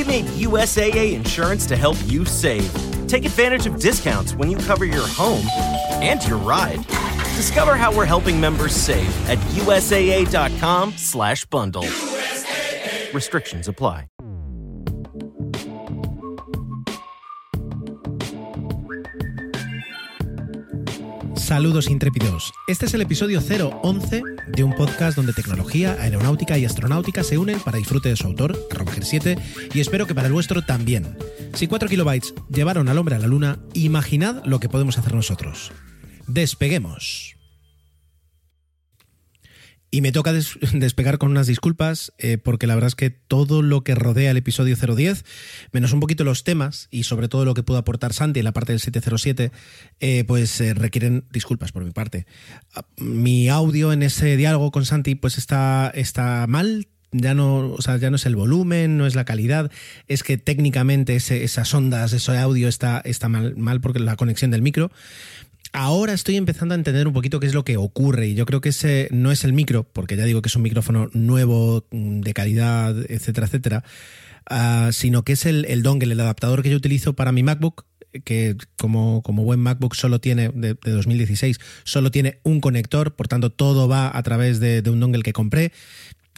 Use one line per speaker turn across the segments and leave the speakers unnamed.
We made USAA insurance to help you save. Take advantage of discounts when you cover your home and your ride. Discover how we're helping members save at usaa.com/bundle. Restrictions apply.
Saludos intrépidos. Este es el episodio 011 de un podcast donde tecnología, aeronáutica y astronáutica se unen para disfrute de su autor, Roger 7, y espero que para el vuestro también. Si 4 kilobytes llevaron al hombre a la luna, imaginad lo que podemos hacer nosotros. Despeguemos. Y me toca des despegar con unas disculpas, eh, porque la verdad es que todo lo que rodea el episodio 010, menos un poquito los temas y sobre todo lo que pudo aportar Santi en la parte del 707, eh, pues eh, requieren disculpas por mi parte. Ah, mi audio en ese diálogo con Santi pues está, está mal, ya no, o sea, ya no es el volumen, no es la calidad, es que técnicamente ese, esas ondas, ese audio está, está mal, mal porque la conexión del micro. Ahora estoy empezando a entender un poquito qué es lo que ocurre y yo creo que ese no es el micro, porque ya digo que es un micrófono nuevo, mm, de calidad, etcétera, etcétera, uh, sino que es el, dongle, el adaptador que yo utilizo para mi MacBook, que como, como buen MacBook solo tiene, de, de, 2016, solo tiene un conector, por tanto todo va a través de, de un dongle que compré,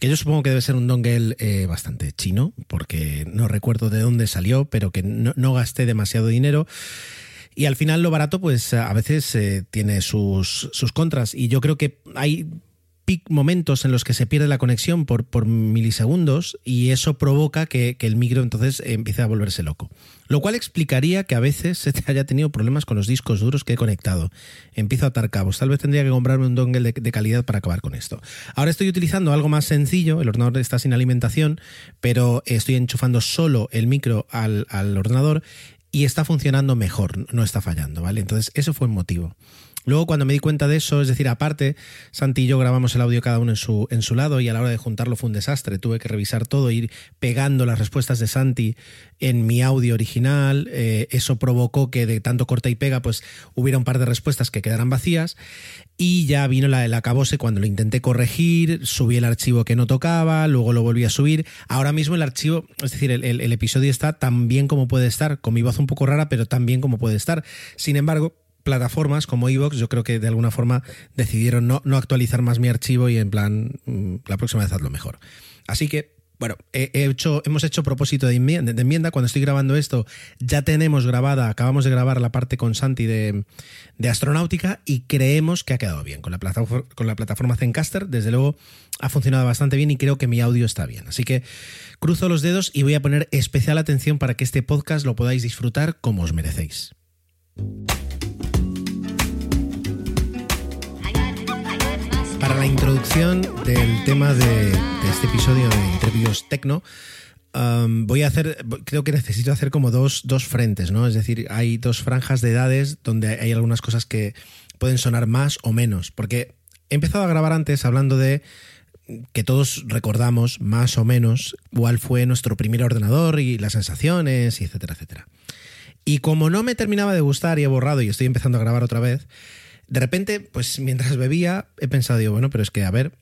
que yo supongo que debe ser un dongle eh, bastante chino, porque no recuerdo de dónde salió, pero que no, no gasté demasiado dinero. Y al final lo barato, pues a veces eh, tiene sus, sus contras. Y yo creo que hay momentos en los que se pierde la conexión por, por milisegundos y eso provoca que, que, el micro entonces empiece a volverse loco. Lo cual explicaría que a veces se te haya tenido problemas con los discos duros que he conectado. Empiezo a atar cabos. Tal vez tendría que comprarme un dongle de, de calidad para acabar con esto. Ahora estoy utilizando algo más sencillo. El ordenador está sin alimentación, pero estoy enchufando solo el micro al, al ordenador y está funcionando mejor, no está fallando, ¿vale? Entonces, eso fue un motivo. Luego, cuando me di cuenta de eso, es decir, aparte, Santi y yo grabamos el audio cada uno en su, en su lado y a la hora de juntarlo fue un desastre. Tuve que revisar todo, ir pegando las respuestas de Santi en mi audio original. Eh, eso provocó que de tanto corta y pega, pues hubiera un par de respuestas que quedaran vacías. Y ya vino la, el acabose cuando lo intenté corregir, subí el archivo que no tocaba, luego lo volví a subir. Ahora mismo el archivo, es decir, el, el episodio está tan bien como puede estar, con mi voz un poco rara, pero tan bien como puede estar. Sin embargo, plataformas como Evox, yo creo que de alguna forma decidieron no, actualizar más mi archivo y en plan, la próxima vez hazlo mejor. Así que, bueno, he hecho, hemos hecho propósito de enmienda. Cuando estoy grabando esto, ya tenemos grabada, acabamos de grabar la parte con Santi de, de astronáutica y creemos que ha quedado bien. Con la, plataforma, con la plataforma Zencaster, desde luego, ha funcionado bastante bien y creo que mi audio está bien. Así que cruzo los dedos y voy a poner especial atención para que este podcast lo podáis disfrutar como os merecéis. Para la introducción del tema de, este episodio de Interviews Tecno, um, voy a hacer, creo que necesito hacer como dos, dos frentes, ¿no? Es decir, hay dos franjas de edades donde hay algunas cosas que pueden sonar más o menos, porque he empezado a grabar antes hablando de que todos recordamos más o menos cuál fue nuestro primer ordenador y las sensaciones, y etcétera, etcétera. Y como no me terminaba de gustar y he borrado y estoy empezando a grabar otra vez, de repente, pues mientras bebía, he pensado, digo, bueno, pero es que, a ver,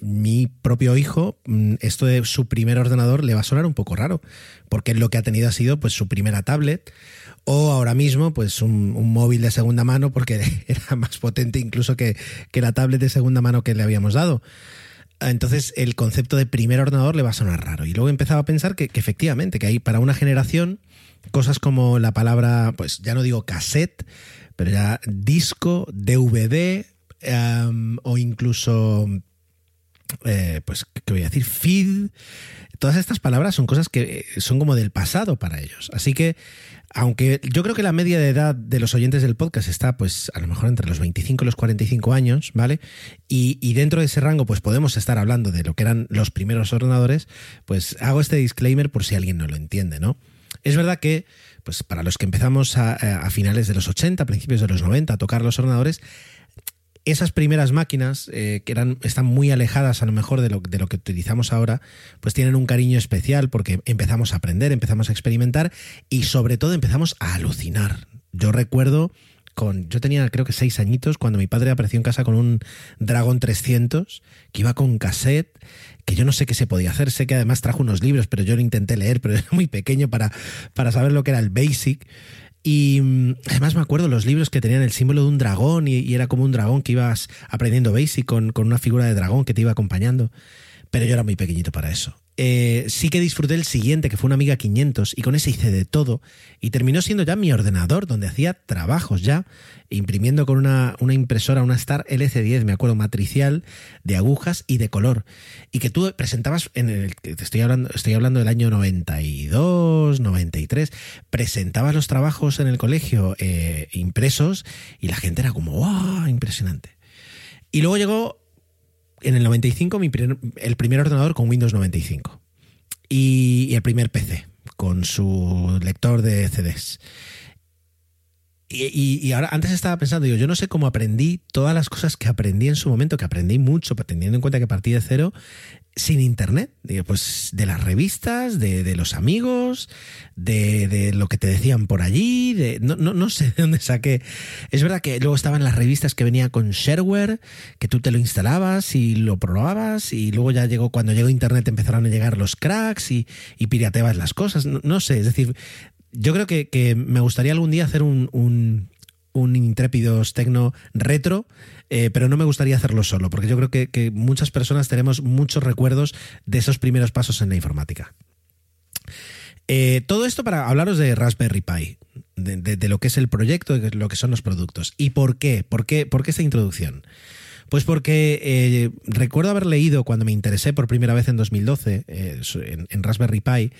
mi propio hijo, mm, esto de su primer ordenador le va a sonar un poco raro, porque lo que ha tenido ha sido pues su primera tablet o ahora mismo pues un, móvil de segunda mano porque era más potente incluso que, que la tablet de segunda mano que le habíamos dado. Entonces el concepto de primer ordenador le va a sonar raro. Y luego he empezado a pensar que, que efectivamente, que hay para una generación cosas como la palabra, pues ya no digo cassette, pero ya disco, DVD um, o incluso, eh, pues, ¿qué voy a decir? Feed. Todas estas palabras son cosas que son como del pasado para ellos. Así que, aunque yo creo que la media de edad de los oyentes del podcast está, pues, a lo mejor entre los 25 y los 45 años, ¿vale? Y, y dentro de ese rango, pues, podemos estar hablando de lo que eran los primeros ordenadores, pues hago este disclaimer por si alguien no lo entiende, ¿no? Es verdad que, pues para los que empezamos a, a, finales de los 80, principios de los 90, a tocar los ordenadores, esas primeras máquinas, eh, que eran, están muy alejadas a lo mejor de lo, de lo que utilizamos ahora, pues tienen un cariño especial porque empezamos a aprender, empezamos a experimentar y sobre todo empezamos a alucinar. Yo recuerdo Yo tenía creo que seis añitos cuando mi padre apareció en casa con un Dragon 300 que iba con cassette. Que yo no sé qué se podía hacer. Sé que además trajo unos libros, pero yo lo intenté leer, pero era muy pequeño para, para saber lo que era el Basic. Y mm, además me acuerdo los libros que tenían el símbolo de un dragón y, era como un dragón que ibas aprendiendo Basic con, con, una figura de dragón que te iba acompañando. Pero yo era muy pequeñito para eso. Eh, sí que disfruté el siguiente, que fue una Amiga 500, y con ese hice de todo. Y terminó siendo ya mi ordenador, donde hacía trabajos ya, imprimiendo con una, una impresora, una Star LC10, me acuerdo, matricial, de agujas y de color. Y que tú presentabas, en el, estoy hablando, estoy hablando del año 92, 93, presentabas los trabajos en el colegio eh, impresos y la gente era como, ¡wow! Impresionante. Y luego llegó en el 95 mi el primer ordenador con Windows 95 y, el primer PC con su lector de CDs. Y, y, ahora, antes estaba pensando, digo, yo no sé cómo aprendí todas las cosas que aprendí en su momento, que aprendí mucho, teniendo en cuenta que partí de cero, sin internet, pues de las revistas, de, los amigos, de, lo que te decían por allí, de, no, no, no, sé de dónde saqué. Es verdad que luego estaban las revistas que venía con shareware, que tú te lo instalabas y lo probabas, y luego ya llegó, cuando llegó internet empezaron a llegar los cracks y, y pirateabas las cosas. No, sé, es decir, yo creo que, me gustaría algún día hacer un, un, un intrépidos tecno retro eh, pero no me gustaría hacerlo solo, porque yo creo que, muchas personas tenemos muchos recuerdos de esos primeros pasos en la informática. Eh, todo esto para hablaros de Raspberry Pi, de, lo que es el proyecto, de lo que son los productos. ¿Y por qué? ¿Por qué, por qué esta introducción? Pues porque eh, recuerdo haber leído cuando me interesé por primera vez en 2012 en, Raspberry Pi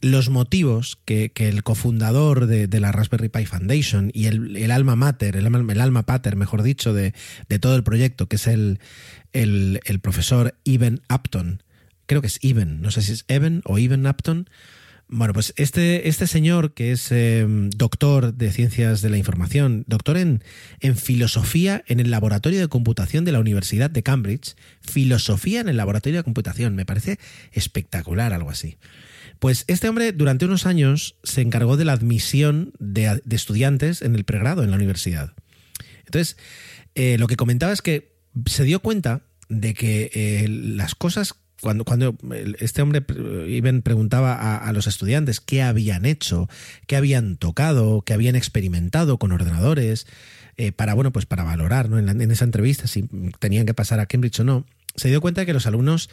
los motivos que, el cofundador de, la Raspberry Pi Foundation y el, alma mater, el, el, alma pater, mejor dicho, de, todo el proyecto, que es el, el, profesor Eben Upton, creo que es Eben, no sé si es Eben o Eben Upton, bueno, pues este, este señor que es em, doctor de ciencias de la información, doctor en, en filosofía en el laboratorio de computación de la Universidad de Cambridge, filosofía en el laboratorio de computación, me parece espectacular algo así. Pues este hombre durante unos años se encargó de la admisión de, estudiantes en el pregrado en la universidad. Entonces, eh, lo que comentaba es que se dio cuenta de que eh, las cosas, cuando, este hombre Iben preguntaba a, los estudiantes qué habían hecho, qué habían tocado, qué habían experimentado con ordenadores, eh, para, bueno, pues para valorar ¿no? en, en esa entrevista si tenían que pasar a Cambridge o no, se dio cuenta de que los alumnos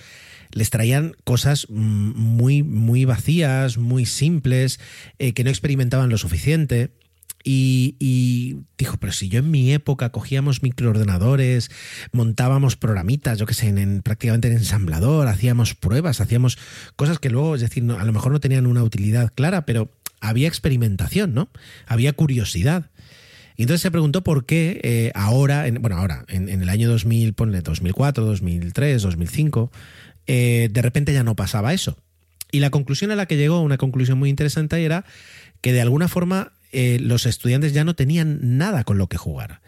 les traían cosas muy, muy vacías, muy simples, eh, que no experimentaban lo suficiente. Y, dijo, pero si yo en mi época cogíamos microordenadores, montábamos programitas, yo qué sé, en, prácticamente en ensamblador, hacíamos pruebas, hacíamos cosas que luego, es decir, a lo mejor no tenían una utilidad clara, pero había experimentación, ¿no? Había curiosidad. Y entonces se preguntó por qué eh, ahora, bueno, ahora, en, en, el año 2000, ponle 2004, 2003, 2005, eh, de repente ya no pasaba eso. Y la conclusión a la que llegó, una conclusión muy interesante, era que de alguna forma eh, los estudiantes ya no tenían nada con lo que jugar.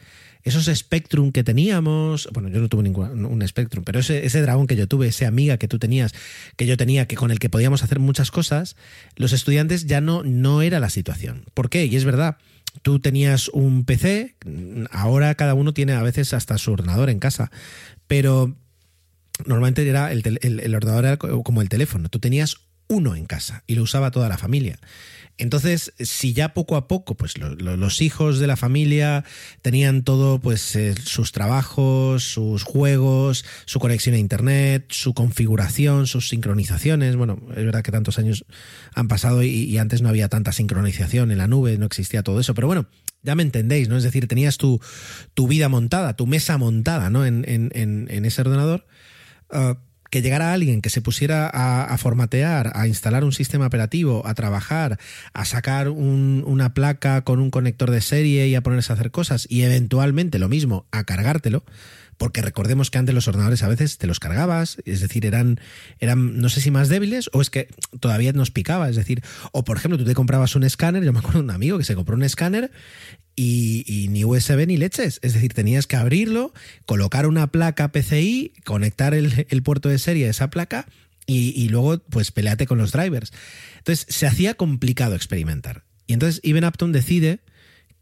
Esos Spectrum que teníamos, bueno, yo no tuve ningún un Spectrum, pero ese, ese dragón que yo tuve, esa amiga que tú tenías, que yo tenía, que con el que podíamos hacer muchas cosas, los estudiantes ya no, no era la situación. ¿Por qué? Y es verdad, tú tenías un PC, ahora cada uno tiene a veces hasta su ordenador en casa, pero normalmente era el, ordenador era como el teléfono. Tú tenías uno en casa y lo usaba toda la familia. Entonces, si ya poco a poco, pues los hijos de la familia tenían todo, pues eh, sus trabajos, sus juegos, su conexión a internet, su configuración, sus sincronizaciones. Bueno, es verdad que tantos años han pasado y, antes no había tanta sincronización en la nube, no existía todo eso, pero bueno, ya me entendéis, ¿no? Es decir, tenías tu, tu vida montada, tu mesa montada, ¿no? En, en ese ordenador Uh, que llegara alguien que se pusiera a, formatear, a instalar un sistema operativo, a trabajar, a sacar una placa con un conector de serie y a ponerse a hacer cosas y eventualmente lo mismo, a cargártelo, porque recordemos que antes los ordenadores a veces te los cargabas, es decir, eran, eran no sé si más débiles o es que todavía nos picaba, es decir, o por ejemplo tú te comprabas un escáner, yo me acuerdo de un amigo que se compró un escáner y, ni USB ni leches. Es decir, tenías que abrirlo, colocar una placa PCI, conectar el, puerto de serie a esa placa y, luego pues peleate con los drivers. Entonces se hacía complicado experimentar. Y entonces Even Upton decide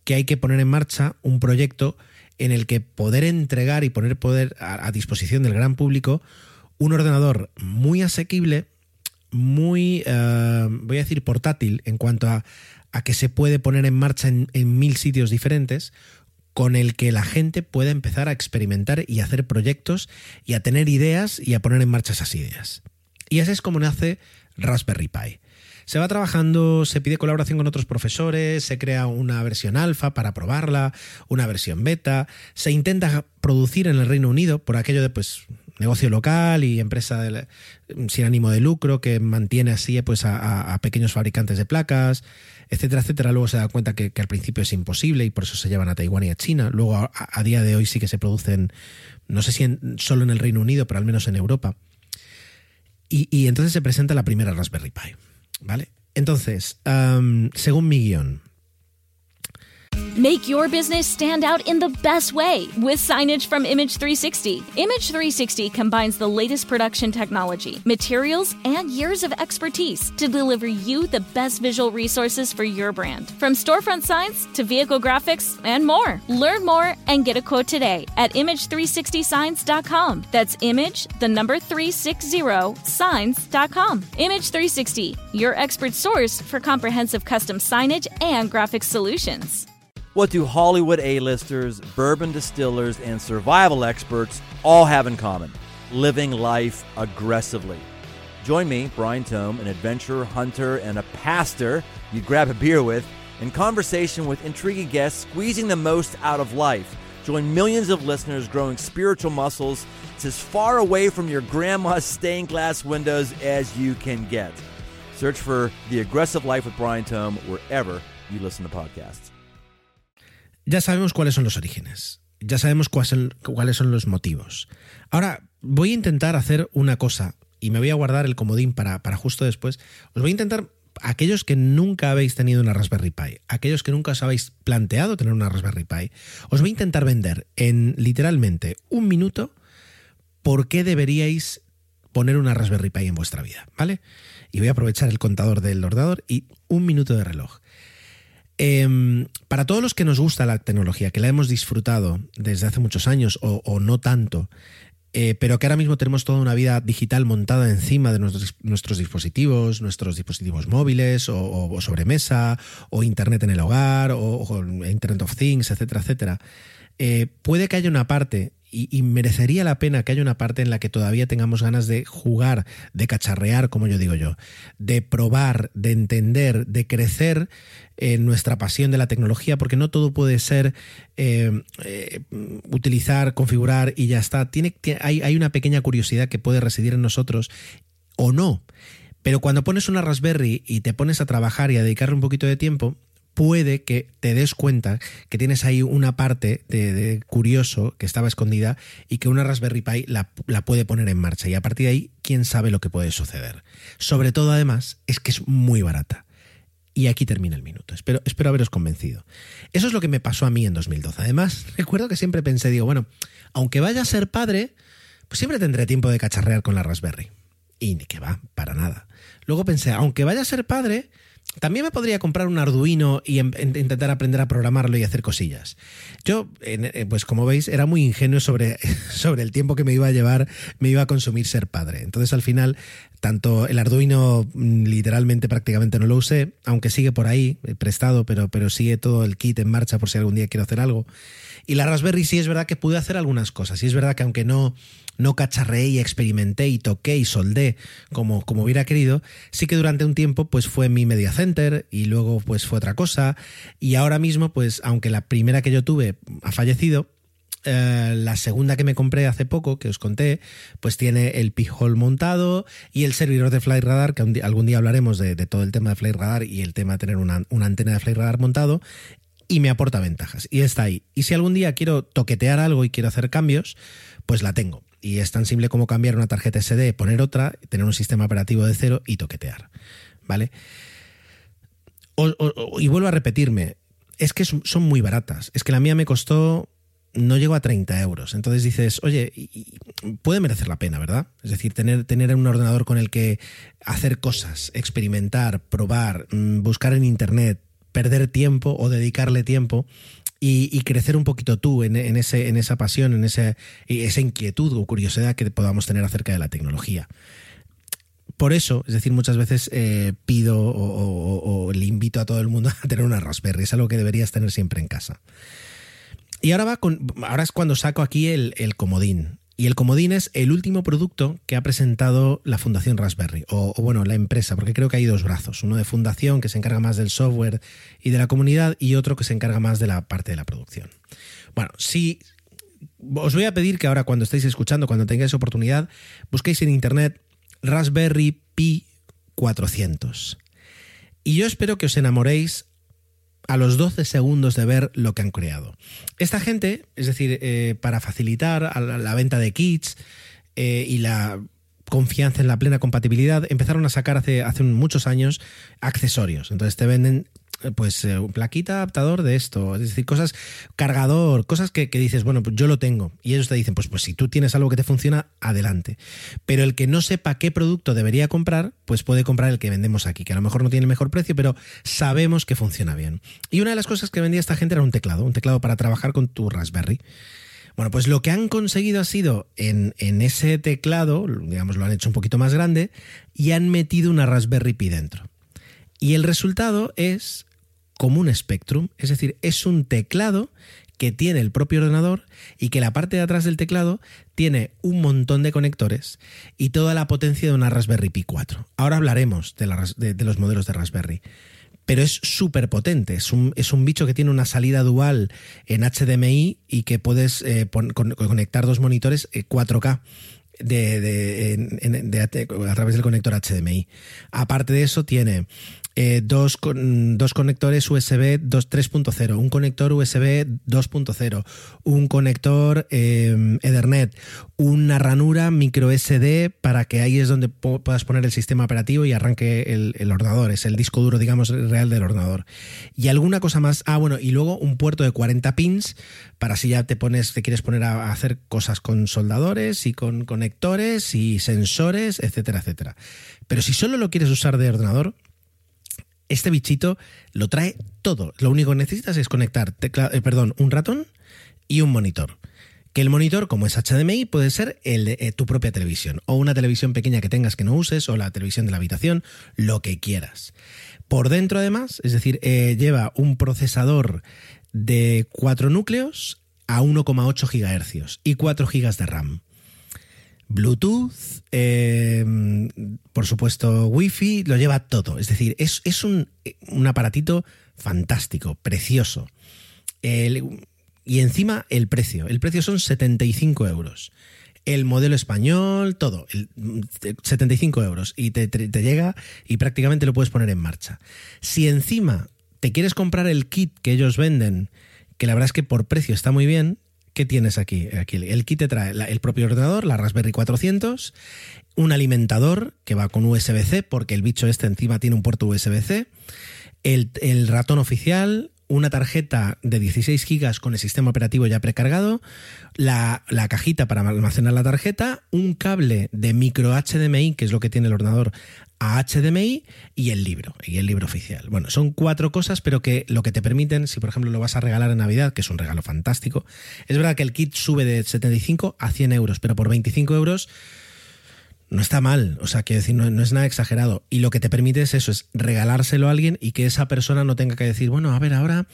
que hay que poner en marcha un proyecto en el que poder entregar y poner poder a, disposición del gran público un ordenador muy asequible, muy, eh, voy a decir, portátil en cuanto a, que se puede poner en marcha en, en mil sitios diferentes, con el que la gente pueda empezar a experimentar y hacer proyectos y a tener ideas y a poner en marcha esas ideas. Y así es como nace Raspberry Pi. Se va trabajando, se pide colaboración con otros profesores, se crea una versión alfa para probarla, una versión beta, se intenta producir en el Reino Unido por aquello de pues negocio local y empresa sin ánimo de lucro que mantiene así pues a, pequeños fabricantes de placas, etcétera, etcétera. Luego se da cuenta que, al principio es imposible y por eso se llevan a Taiwán y a China. Luego a, día de hoy sí que se producen, no sé si solo en el Reino Unido, pero al menos en Europa. Y entonces se presenta la primera Raspberry Pi. ¿Vale? Entonces, um, según mi guion,
Make your business stand out in the best way with signage from Image 360. Image 360 combines the latest production technology, materials, and years of expertise to deliver you the best visual resources for your brand. From storefront signs to vehicle graphics and more. Learn more and get a quote today at image360signs.com. That's image, the number 360 signs.com. Image 360, your expert source for comprehensive custom signage and graphics solutions.
What do Hollywood A-listers, bourbon distillers, and survival experts all have in common? Living life aggressively. Join me, Brian Tome, an adventurer, hunter, and a pastor you'd grab a beer with, in conversation with intriguing guests squeezing the most out of life. Join millions of listeners growing spiritual muscles. It's as far away from your grandma's stained glass windows as you can get. Search for The Aggressive Life with Brian Tome wherever you listen to podcasts.
Ya sabemos cuáles son los orígenes, ya sabemos cuáles son los motivos. Ahora, voy a intentar hacer una cosa y me voy a guardar el comodín para, para justo después. Os voy a intentar, aquellos que nunca habéis tenido una Raspberry Pi, aquellos que nunca os habéis planteado tener una Raspberry Pi, os voy a intentar vender en literalmente un minuto por qué deberíais poner una Raspberry Pi en vuestra vida, ¿vale? Y voy a aprovechar el contador del ordenador y un minuto de reloj. Em, para todos los que nos gusta la tecnología, que la hemos disfrutado desde hace muchos años o, no tanto, eh, pero que ahora mismo tenemos toda una vida digital montada encima de nuestros, dispositivos, nuestros dispositivos móviles o, sobremesa, o Internet en el hogar, o, Internet of Things, etcétera, etcétera, eh, puede que haya una parte y, merecería la pena que haya una parte en la que todavía tengamos ganas de jugar, de cacharrear, como yo digo yo, de probar, de entender, de crecer en nuestra pasión de la tecnología, porque no todo puede ser eh, eh, utilizar, configurar y ya está. Tiene, hay, hay una pequeña curiosidad que puede residir en nosotros o no. Pero cuando pones una Raspberry y te pones a trabajar y a dedicarle un poquito de tiempo, puede que te des cuenta que tienes ahí una parte de, curioso que estaba escondida y que una Raspberry Pi la, puede poner en marcha. Y a partir de ahí, quién sabe lo que puede suceder. Sobre todo, además, es que es muy barata. Y aquí termina el minuto. Espero, espero haberos convencido. Eso es lo que me pasó a mí en 2012. Además, recuerdo que siempre pensé, digo, bueno, aunque vaya a ser padre, pues siempre tendré tiempo de cacharrear con la Raspberry. Y ni que va, para nada. Luego pensé, aunque vaya a ser padre, también me podría comprar un Arduino y em, intentar aprender a programarlo y hacer cosillas. Yo, eh, pues como veis, era muy ingenuo sobre, sobre el tiempo que me iba a llevar, me iba a consumir ser padre. Entonces al final, tanto el Arduino mm, literalmente prácticamente no lo usé, aunque sigue por ahí, eh, prestado, pero, pero sigue todo el kit en marcha por si algún día quiero hacer algo. Y la Raspberry sí es verdad que pude hacer algunas cosas. Y es verdad que aunque no, no cacharreé y experimenté y toqué y soldé como, como hubiera querido, sí que durante un tiempo pues fue mi media center y luego pues fue otra cosa. Y ahora mismo pues aunque la primera que yo tuve ha fallecido, eh, la segunda que me compré hace poco, que os conté, pues tiene el P-Hole montado y el servidor de Flight Radar, que algún día hablaremos de, todo el tema de Flight Radar y el tema de tener una, una antena de Flight Radar montado y me aporta ventajas. Y está ahí. Y si algún día quiero toquetear algo y quiero hacer cambios, pues la tengo. Y es tan simple como cambiar una tarjeta SD, poner otra, tener un sistema operativo de cero y toquetear. ¿Vale? y vuelvo a repetirme, es que son muy baratas. Es que la mía me costó, no llegó a 30 euros. Entonces dices, oye, puede merecer la pena, ¿verdad? Es decir, tener, tener un ordenador con el que hacer cosas, experimentar, probar, mm, buscar en Internet, perder tiempo o dedicarle tiempo y, crecer un poquito tú en, ese, en esa pasión, en ese, esa inquietud o curiosidad que podamos tener acerca de la tecnología. Por eso, es decir, muchas veces eh, pido o, le invito a todo el mundo a tener una Raspberry. Es algo que deberías tener siempre en casa. Y ahora va con. Ahora es cuando saco aquí el, comodín. Y el comodín es el último producto que ha presentado la Fundación Raspberry, o, bueno, la empresa, porque creo que hay dos brazos, uno de fundación que se encarga más del software y de la comunidad y otro que se encarga más de la parte de la producción. Bueno, si os voy a pedir que ahora cuando estéis escuchando, cuando tengáis oportunidad, busquéis en internet Raspberry Pi 400. Y yo espero que os enamoréis a los 12 segundos de ver lo que han creado. Esta gente, es decir, eh, para facilitar la, venta de kits eh, y la confianza en la plena compatibilidad, empezaron a sacar hace, hace muchos años accesorios. Entonces te venden pues eh, plaquita adaptador de esto, es decir, cosas, cargador, cosas que, dices, bueno, pues yo lo tengo. Y ellos te dicen, pues, pues si tú tienes algo que te funciona, adelante. Pero el que no sepa qué producto debería comprar, pues puede comprar el que vendemos aquí, que a lo mejor no tiene el mejor precio, pero sabemos que funciona bien. Y una de las cosas que vendía esta gente era un teclado, un teclado para trabajar con tu Raspberry. Bueno, pues lo que han conseguido ha sido en, en, ese teclado, digamos, lo han hecho un poquito más grande y han metido una Raspberry Pi dentro. Y el resultado es como un Spectrum, es decir, es un teclado que tiene el propio ordenador y que la parte de atrás del teclado tiene un montón de conectores y toda la potencia de una Raspberry Pi 4. Ahora hablaremos de, los modelos de Raspberry. Pero es súper potente, es un, es un, bicho que tiene una salida dual en HDMI y que puedes eh, conectar dos monitores 4K. Eh, a través del conector HDMI. Aparte de eso, tiene eh, dos, dos, conectores USB 3.0, un conector USB 2.0, un conector eh, Ethernet, una ranura micro SD para que ahí es donde puedas poner el sistema operativo y arranque el, ordenador, es el disco duro, digamos, real del ordenador. Y alguna cosa más, ah, bueno, y luego un puerto de 40 pins para si ya te pones, te quieres poner a hacer cosas con soldadores y con conectores y sensores, etcétera, etcétera. Pero si solo lo quieres usar de ordenador, este bichito lo trae todo. Lo único que necesitas es conectar eh, perdón, un ratón y un monitor. Que el monitor, como es HDMI, puede ser el eh, tu propia televisión o una televisión pequeña que tengas que no uses o la televisión de la habitación, lo que quieras. Por dentro, además, es decir, eh, lleva un procesador de 4 núcleos a 1,8 GHz y 4 GB de RAM. Bluetooth, eh, por supuesto Wi-Fi, lo lleva todo. Es decir, es, un, aparatito fantástico, precioso. y encima el precio. El precio son 75 euros. El modelo español, todo, 75 euros. Y te, te llega y prácticamente lo puedes poner en marcha. Si encima te quieres comprar el kit que ellos venden, que la verdad es que por precio está muy bien, ¿Qué tienes aquí? el kit te trae el propio ordenador, la Raspberry 400, un alimentador que va con USB-C, porque el bicho este encima tiene un puerto USB-C, el, ratón oficial, una tarjeta de 16 GB con el sistema operativo ya precargado, la, la, cajita para almacenar la tarjeta, un cable de micro HDMI, que es lo que tiene el ordenador, a HDMI y el libro, y el libro oficial. Bueno, son cuatro cosas, pero que lo que te permiten, si por ejemplo lo vas a regalar en Navidad, que es un regalo fantástico, es verdad que el kit sube de 75 a 100 euros, pero por 25 euros no está mal, o sea, quiero decir, no, no, es nada exagerado. Y lo que te permite es eso, es regalárselo a alguien y que esa persona no tenga que decir, bueno, a ver, ahora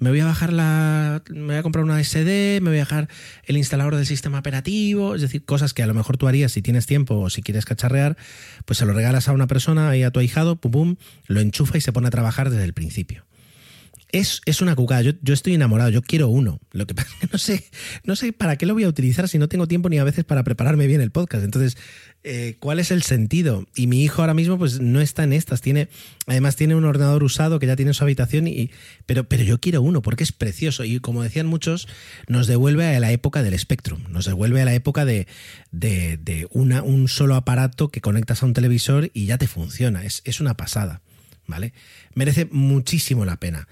me voy a bajar la. Me voy a comprar una SD, me voy a bajar el instalador del sistema operativo, es decir, cosas que a lo mejor tú harías si tienes tiempo o si quieres cacharrear, pues se lo regalas a una persona y a tu ahijado, pum pum, lo enchufa y se pone a trabajar desde el principio es, es una cucada. Yo, yo, estoy enamorado, yo quiero uno. Lo que pasa es que no sé, no sé para qué lo voy a utilizar si no tengo tiempo ni a veces para prepararme bien el podcast. Entonces, eh, ¿cuál es el sentido? Y mi hijo ahora mismo, pues no está en estas. Tiene, además, tiene un ordenador usado que ya tiene en su habitación, y, pero, pero yo quiero uno porque es precioso. Y como decían muchos, nos devuelve a la época del Spectrum, nos devuelve a la época de, de, de una, un solo aparato que conectas a un televisor y ya te funciona. Es, es una pasada. ¿Vale? Merece muchísimo la pena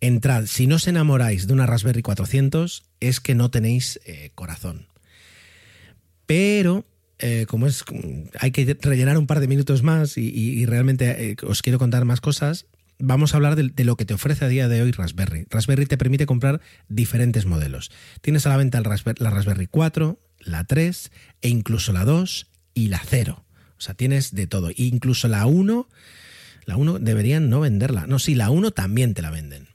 entrad, si no os enamoráis de una Raspberry 400, es que no tenéis eh, corazón. Pero, eh, como es, hay que rellenar un par de minutos más y, realmente eh, os quiero contar más cosas, vamos a hablar de, lo que te ofrece a día de hoy Raspberry. Raspberry te permite comprar diferentes modelos. Tienes a la venta la Raspberry 4, la 3 e incluso la 2 y la 0. O sea, tienes de todo. incluso la 1, la 1 deberían no venderla. No, sí, la 1 también te la venden.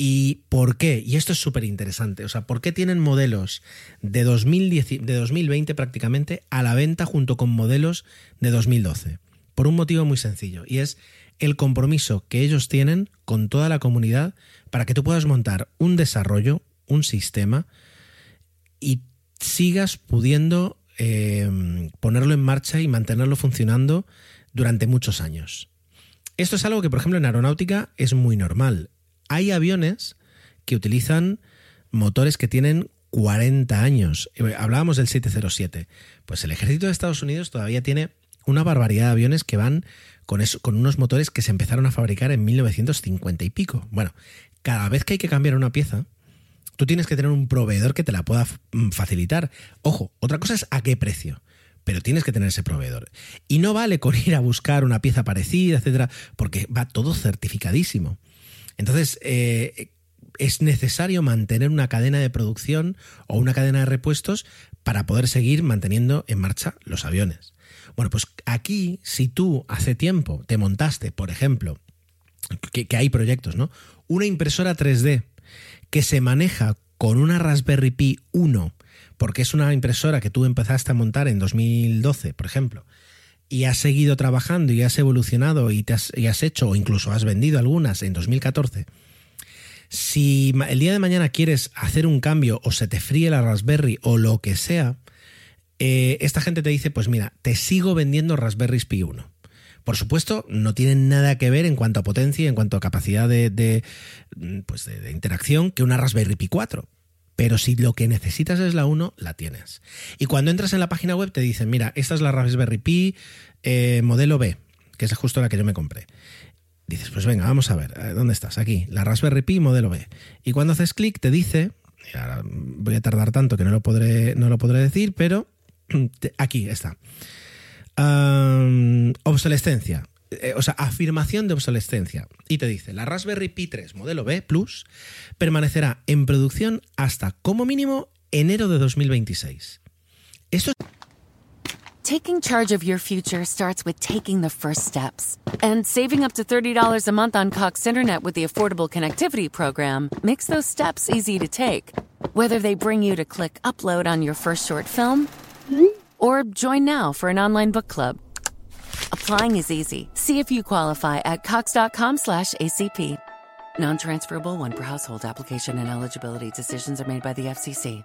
¿Y por qué? Y esto es súper interesante. O sea, ¿por qué tienen modelos de, 2010, de 2020 prácticamente a la venta junto con modelos de 2012? Por un motivo muy sencillo. Y es el compromiso que ellos tienen con toda la comunidad para que tú puedas montar un desarrollo, un sistema y sigas pudiendo eh, ponerlo en marcha y mantenerlo funcionando durante muchos años. Esto es algo que, por ejemplo, en aeronáutica es muy normal. Hay aviones que utilizan motores que tienen 40 años. Eh, hablábamos del 707. Pues el ejército de Estados Unidos todavía tiene una barbaridad de aviones que van con, eso, con unos motores que se empezaron a fabricar en 1950 y pico. Bueno, cada vez que hay que cambiar una pieza, tú tienes que tener un proveedor que te la pueda mm, facilitar. Ojo, otra cosa es a qué precio pero tienes que tener ese proveedor. Y no vale con ir a buscar una pieza parecida, etcétera, porque va todo certificadísimo. Entonces, eh, es necesario mantener una cadena de producción o una cadena de repuestos para poder seguir manteniendo en marcha los aviones. Bueno, pues aquí, si tú hace tiempo te montaste, por ejemplo, que, hay proyectos, ¿no? Una impresora 3D que se maneja con una Raspberry Pi 1, porque es una impresora que tú empezaste a montar en 2012, por ejemplo, y has seguido trabajando y has evolucionado y, te has, y has hecho o incluso has vendido algunas en 2014. Si el día de mañana quieres hacer un cambio o se te fríe la Raspberry o lo que sea, eh, esta gente te dice, pues mira, te sigo vendiendo Raspberry Pi 1. Por supuesto, no tienen nada que ver en cuanto a potencia en cuanto a capacidad de, pues de, interacción que una Raspberry Pi 4. Pero si lo que necesitas es la 1, la tienes. Y cuando entras en la página web te dicen, mira, esta es la Raspberry Pi eh, modelo B, que es justo la que yo me compré. Dices, pues venga, vamos a ver, eh, ¿dónde estás? Aquí, la Raspberry Pi modelo B. Y cuando haces clic te dice, y ahora voy a tardar tanto que no lo podré, no lo podré decir, pero Aquí está. obsolescencia. Eh, o sea, afirmación de obsolescencia. Y te dice, la Raspberry Pi 3 modelo B Plus permanecerá en producción hasta como mínimo enero de 2026. Esto
Taking charge of your future starts with taking the first steps. And saving up to $30 a month on Cox Internet with the Affordable Connectivity Program makes those steps easy to take. Whether they bring you to click upload on your first short film, or join now for an online book club. Applying is easy. See if you qualify at cox.com slash ACP. Non-transferable one per household application and eligibility decisions are made by the FCC.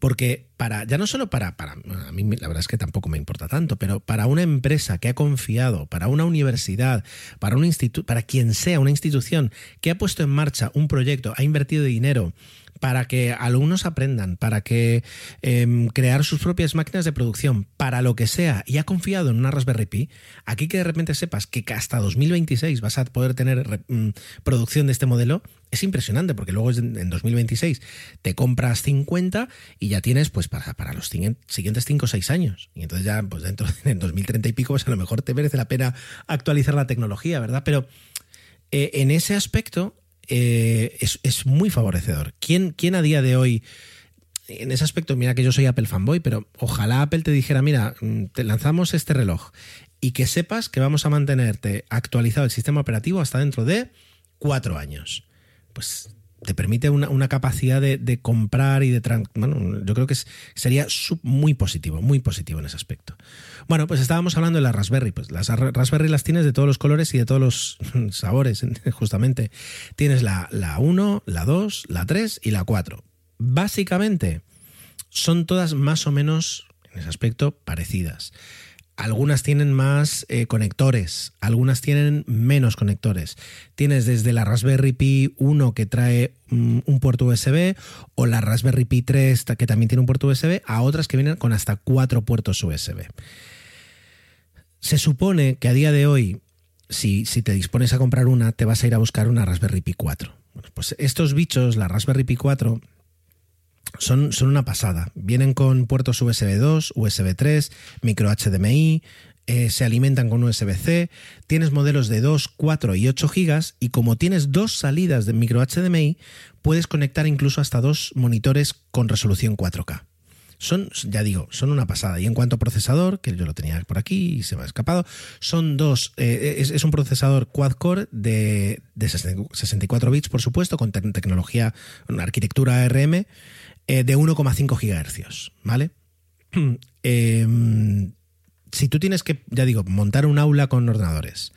Porque para, ya no solo para, para, a mí la verdad es que tampoco me importa tanto, pero para una empresa que ha confiado, para una universidad, para un instituto, para quien sea, una institución que ha puesto en marcha un proyecto, ha invertido dinero, para que alumnos aprendan, para que em, crear sus propias máquinas de producción, para lo que sea, y ha confiado en una Raspberry Pi, aquí que de repente sepas que hasta 2026 vas a poder tener mm, producción de este modelo, es impresionante, porque luego en 2026 te compras 50 y ya tienes pues para, para los siguientes 5 o 6 años. Y entonces ya, pues dentro de 2030 y pico, pues a lo mejor te merece la pena actualizar la tecnología, ¿verdad? Pero eh, en ese aspecto eh, es, muy favorecedor. ¿Quién, ¿Quién a día de hoy en ese aspecto, mira que yo soy Apple fanboy, pero ojalá Apple te dijera, mira, mm, te lanzamos este reloj y que sepas que vamos a mantenerte actualizado el sistema operativo hasta dentro de cuatro años. Pues te permite una, capacidad de, comprar y de... Bueno, yo creo que sería muy positivo, muy positivo en ese aspecto. Bueno, pues estábamos hablando de la Raspberry. Pues las Raspberry las tienes de todos los colores y de todos los sabores, justamente. Tienes la, la 1, la 2, la 3 y la 4. Básicamente, son todas más o menos, en ese aspecto, parecidas. Algunas tienen más eh, conectores, algunas tienen menos conectores. Tienes desde la Raspberry Pi 1 que trae mm, un puerto USB o la Raspberry Pi 3 que también tiene un puerto USB a otras que vienen con hasta cuatro puertos USB. Se supone que a día de hoy, si, si te dispones a comprar una, te vas a ir a buscar una Raspberry Pi 4. Bueno, pues estos bichos, la Raspberry Pi 4, son, son una pasada. Vienen con puertos USB 2, USB 3, micro HDMI, eh, se alimentan con USB-C, tienes modelos de 2, 4 y 8 GB y como tienes dos salidas de micro HDMI, puedes conectar incluso hasta dos monitores con resolución 4K. Son, ya digo, son una pasada. Y en cuanto a procesador, que yo lo tenía por aquí y se me ha escapado, son dos, eh, es, un procesador quad-core de, de 64 bits, por supuesto, con tecnología, una arquitectura ARM eh, de 1,5 gigahercios, ¿vale? Em, si tú tienes que, ya digo, montar un aula con ordenadores,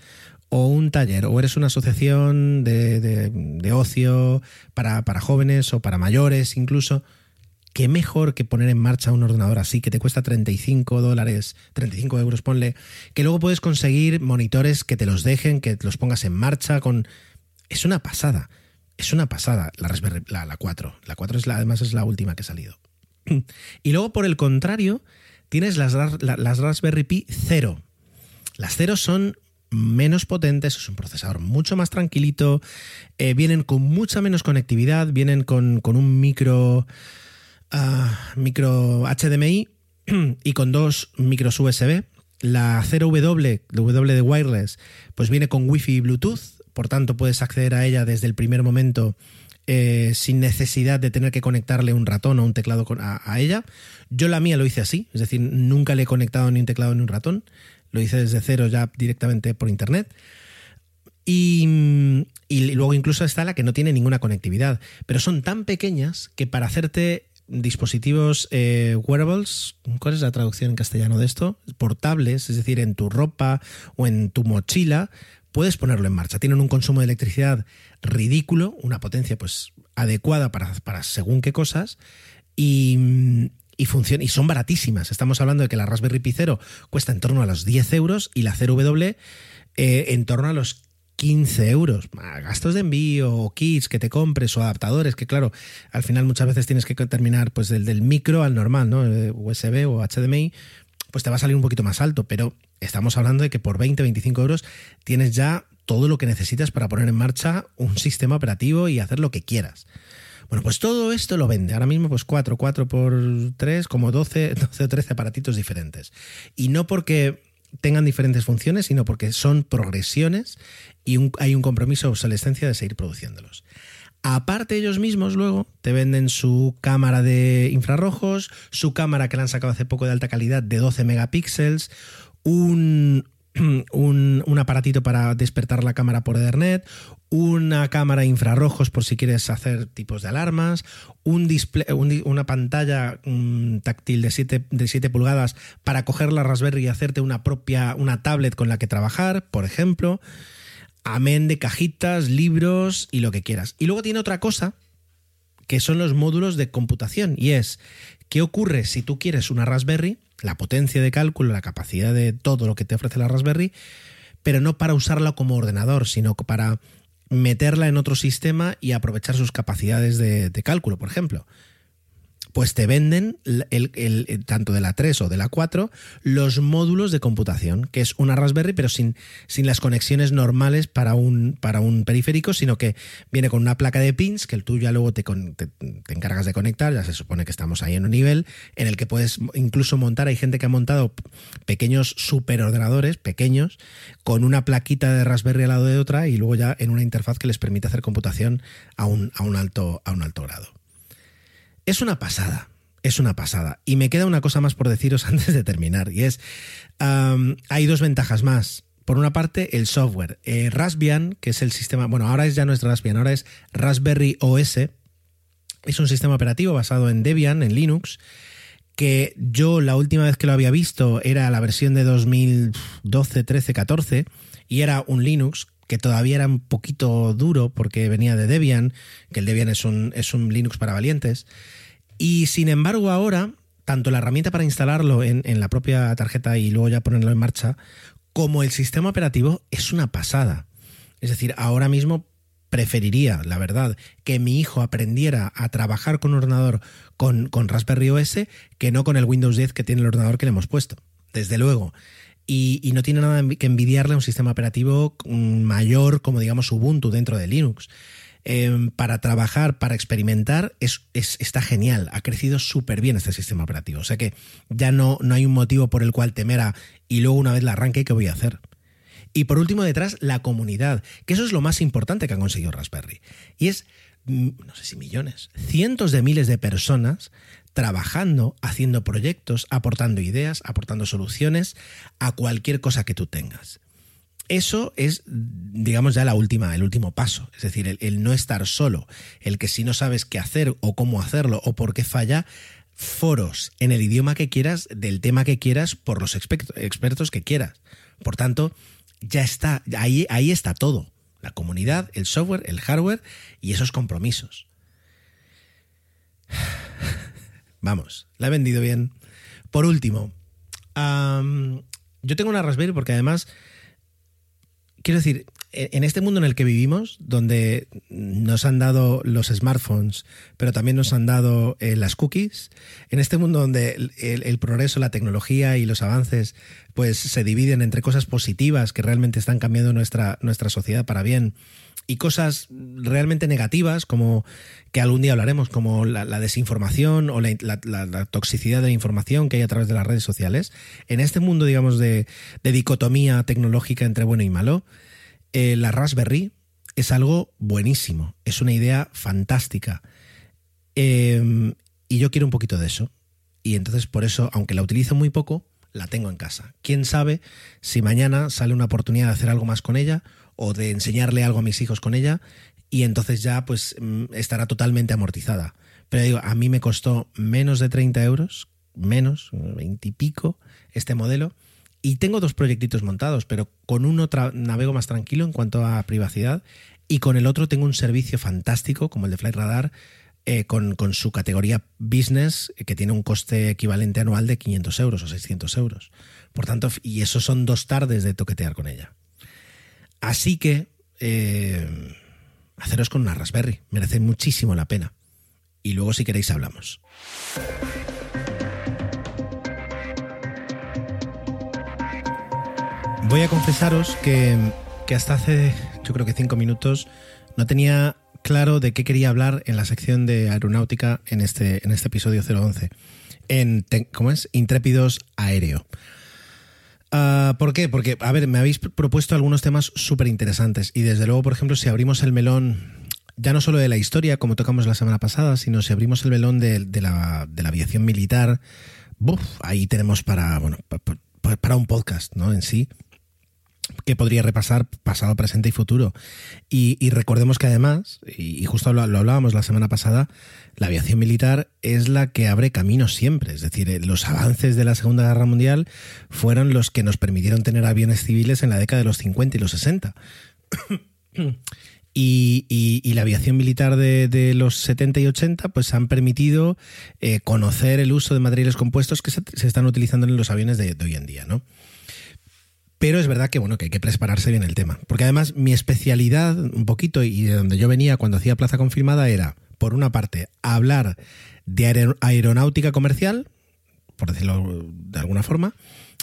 o un taller, o eres una asociación de, ocio para, para, jóvenes o para mayores incluso, qué mejor que poner en marcha un ordenador así, que te cuesta 35 dólares, 35 euros, ponle, que luego puedes conseguir monitores que te los dejen, que los pongas en marcha con... Es una pasada es una pasada la Raspberry, la, la 4. La 4 es la, además es la última que ha salido. Y luego, por el contrario, tienes las, las Raspberry Pi 0. Las 0 son menos potentes, es un procesador mucho más tranquilito, eh, vienen con mucha menos conectividad, vienen con, un micro, ah, micro HDMI y con dos micros USB. La 0W, W de wireless, pues viene con Wi-Fi y Bluetooth por tanto puedes acceder a ella desde el primer momento eh, sin necesidad de tener que conectarle un ratón o un teclado a, ella. Yo la mía lo hice así, es decir, nunca le he conectado ni un teclado ni un ratón, lo hice desde cero ya directamente por internet. Y, luego incluso está la que no tiene ninguna conectividad, pero son tan pequeñas que para hacerte dispositivos eh, wearables, ¿cuál es la traducción en castellano de esto? Portables, es decir, en tu ropa o en tu mochila, puedes ponerlo en marcha. Tienen un consumo de electricidad ridículo, una potencia pues adecuada para, para según qué cosas y, y, y son baratísimas. Estamos hablando de que la Raspberry Pi 0 cuesta en torno a los 10 euros y la 0W eh, en torno a los 15 euros. Gastos de envío, kits que te compres o adaptadores, que claro, al final muchas veces tienes que terminar pues del, del micro al normal, ¿no? USB o HDMI, pues te va a salir un poquito más alto, pero estamos hablando de que por 20, 25 euros tienes ya todo lo que necesitas para poner en marcha un sistema operativo y hacer lo que quieras. Bueno, pues todo esto lo vende. Ahora mismo, pues 4, 4 por 3, como 12, 12 o 13 aparatitos diferentes. Y no porque tengan diferentes funciones, sino porque son progresiones y hay un compromiso de obsolescencia de seguir produciéndolos. Aparte ellos mismos luego te venden su cámara de infrarrojos, su cámara que le han sacado hace poco de alta calidad de 12 megapíxeles, un, un, aparatito para despertar la cámara por Ethernet, una cámara de infrarrojos por si quieres hacer tipos de alarmas, un display, una pantalla táctil de 7, de 7 pulgadas para coger la Raspberry y hacerte una propia, una tablet con la que trabajar, por ejemplo amén de cajitas, libros y lo que quieras. Y luego tiene otra cosa, que son los módulos de computación, y es, ¿qué ocurre si tú quieres una Raspberry, la potencia de cálculo, la capacidad de todo lo que te ofrece la Raspberry, pero no para usarla como ordenador, sino para meterla en otro sistema y aprovechar sus capacidades de, de cálculo, por ejemplo? Pues te venden el, tanto de la 3 o de la 4 los módulos de computación, que es una Raspberry, pero sin, sin las conexiones normales para un, para un periférico, sino que viene con una placa de pins que tú ya luego te, te, encargas de conectar, ya se supone que estamos ahí en un nivel en el que puedes incluso montar, hay gente que ha montado pequeños superordenadores, pequeños, con una plaquita de Raspberry al lado de otra y luego ya en una interfaz que les permite hacer computación a un, a un, alto, a un alto grado. Es una pasada, es una pasada. Y me queda una cosa más por deciros antes de terminar, y es, hay dos ventajas más. Por una parte, el software. Eh, Raspbian, que es el sistema, bueno, ahora ya no es Raspbian, ahora es Raspberry OS. Es un sistema operativo basado en Debian, en Linux, que yo la última vez que lo había visto era la versión de 2012, 13, 14, y era un Linux que todavía era un poquito duro porque venía de Debian, que el Debian es un, es un Linux para valientes. Y sin embargo ahora tanto la herramienta para instalarlo en, en la propia tarjeta y luego ya ponerlo en marcha, como el sistema operativo es una pasada. Es decir, ahora mismo preferiría, la verdad, que mi hijo aprendiera a trabajar con un ordenador con, con, Raspberry OS que no con el Windows 10 que tiene el ordenador que le hemos puesto. Desde luego. Y, no tiene nada que envidiarle a un sistema operativo mayor como digamos Ubuntu dentro de Linux. Eh, para trabajar, para experimentar, es, es, está genial. Ha crecido súper bien este sistema operativo. O sea que ya no, no hay un motivo por el cual temer a y luego una vez la arranque, ¿qué voy a hacer? Y por último, detrás, la comunidad, que eso es lo más importante que ha conseguido Raspberry. Y es, mm, no sé si millones, cientos de miles de personas trabajando, haciendo proyectos, aportando ideas, aportando soluciones a cualquier cosa que tú tengas. Eso es, digamos, ya la última, el último paso. Es decir, el, no estar solo, el que si no sabes qué hacer o cómo hacerlo o por qué falla, foros en el idioma que quieras, del tema que quieras, por los expertos que quieras. Por tanto, ya está, ahí, ahí está todo. La comunidad, el software, el hardware y esos compromisos. Vamos, la he vendido bien. Por último, yo tengo una Raspberry porque además, quiero decir, en este mundo en el que vivimos, donde nos han dado los smartphones, pero también nos han dado eh, las cookies, en este mundo donde el, el, el, progreso, la tecnología y los avances pues se dividen entre cosas positivas que realmente están cambiando nuestra, nuestra sociedad para bien y cosas realmente negativas, como que algún día hablaremos, como la, desinformación o la, la, toxicidad de la información que hay a través de las redes sociales, en este mundo, digamos, de, dicotomía tecnológica entre bueno y malo, eh, la Raspberry es algo buenísimo, es una idea fantástica. Eh, y yo quiero un poquito de eso. Y entonces por eso, aunque la utilizo muy poco, la tengo en casa. ¿Quién sabe si mañana sale una oportunidad de hacer algo más con ella o de enseñarle algo a mis hijos con ella y entonces ya pues mm, estará totalmente amortizada. Pero digo, a mí me costó menos de 30 euros, menos, 20 y pico, este modelo. Y tengo dos proyectitos montados, pero con uno navego más tranquilo en cuanto a privacidad y con el otro tengo un servicio fantástico como el de Flight Radar eh, con, con, su categoría business que tiene un coste equivalente anual de 500 euros o 600 euros. Por tanto, y eso son dos tardes de toquetear con ella. Así que eh, haceros con una Raspberry, merece muchísimo la pena. Y luego si queréis hablamos. Voy a confesaros que, que, hasta hace, yo creo que cinco minutos, no tenía claro de qué quería hablar en la sección de aeronáutica en este, en este episodio 011. En, ¿cómo es? Intrépidos aéreo. Uh, ¿Por qué? Porque, a ver, me habéis propuesto algunos temas súper interesantes y desde luego, por ejemplo, si abrimos el melón, ya no solo de la historia, como tocamos la semana pasada, sino si abrimos el melón de, la, aviación militar, ¡buf! ahí tenemos para, bueno, para un podcast, ¿no? En sí que podría repasar pasado, presente y futuro. Y, recordemos que además, y, justo lo, hablábamos la semana pasada, la aviación militar es la que abre caminos siempre. Es decir, eh, los avances de la Segunda Guerra Mundial fueron los que nos permitieron tener aviones civiles en la década de los 50 y los 60. Y, la aviación militar de, los 70 y 80 pues han permitido eh, conocer el uso de materiales compuestos que se, se, están utilizando en los aviones de, de hoy en día, ¿no? Pero es verdad que bueno, que hay que prepararse bien el tema. Porque además mi especialidad, un poquito, y de donde yo venía cuando hacía plaza confirmada, era, por una parte, hablar de aeronáutica comercial, por decirlo de alguna forma,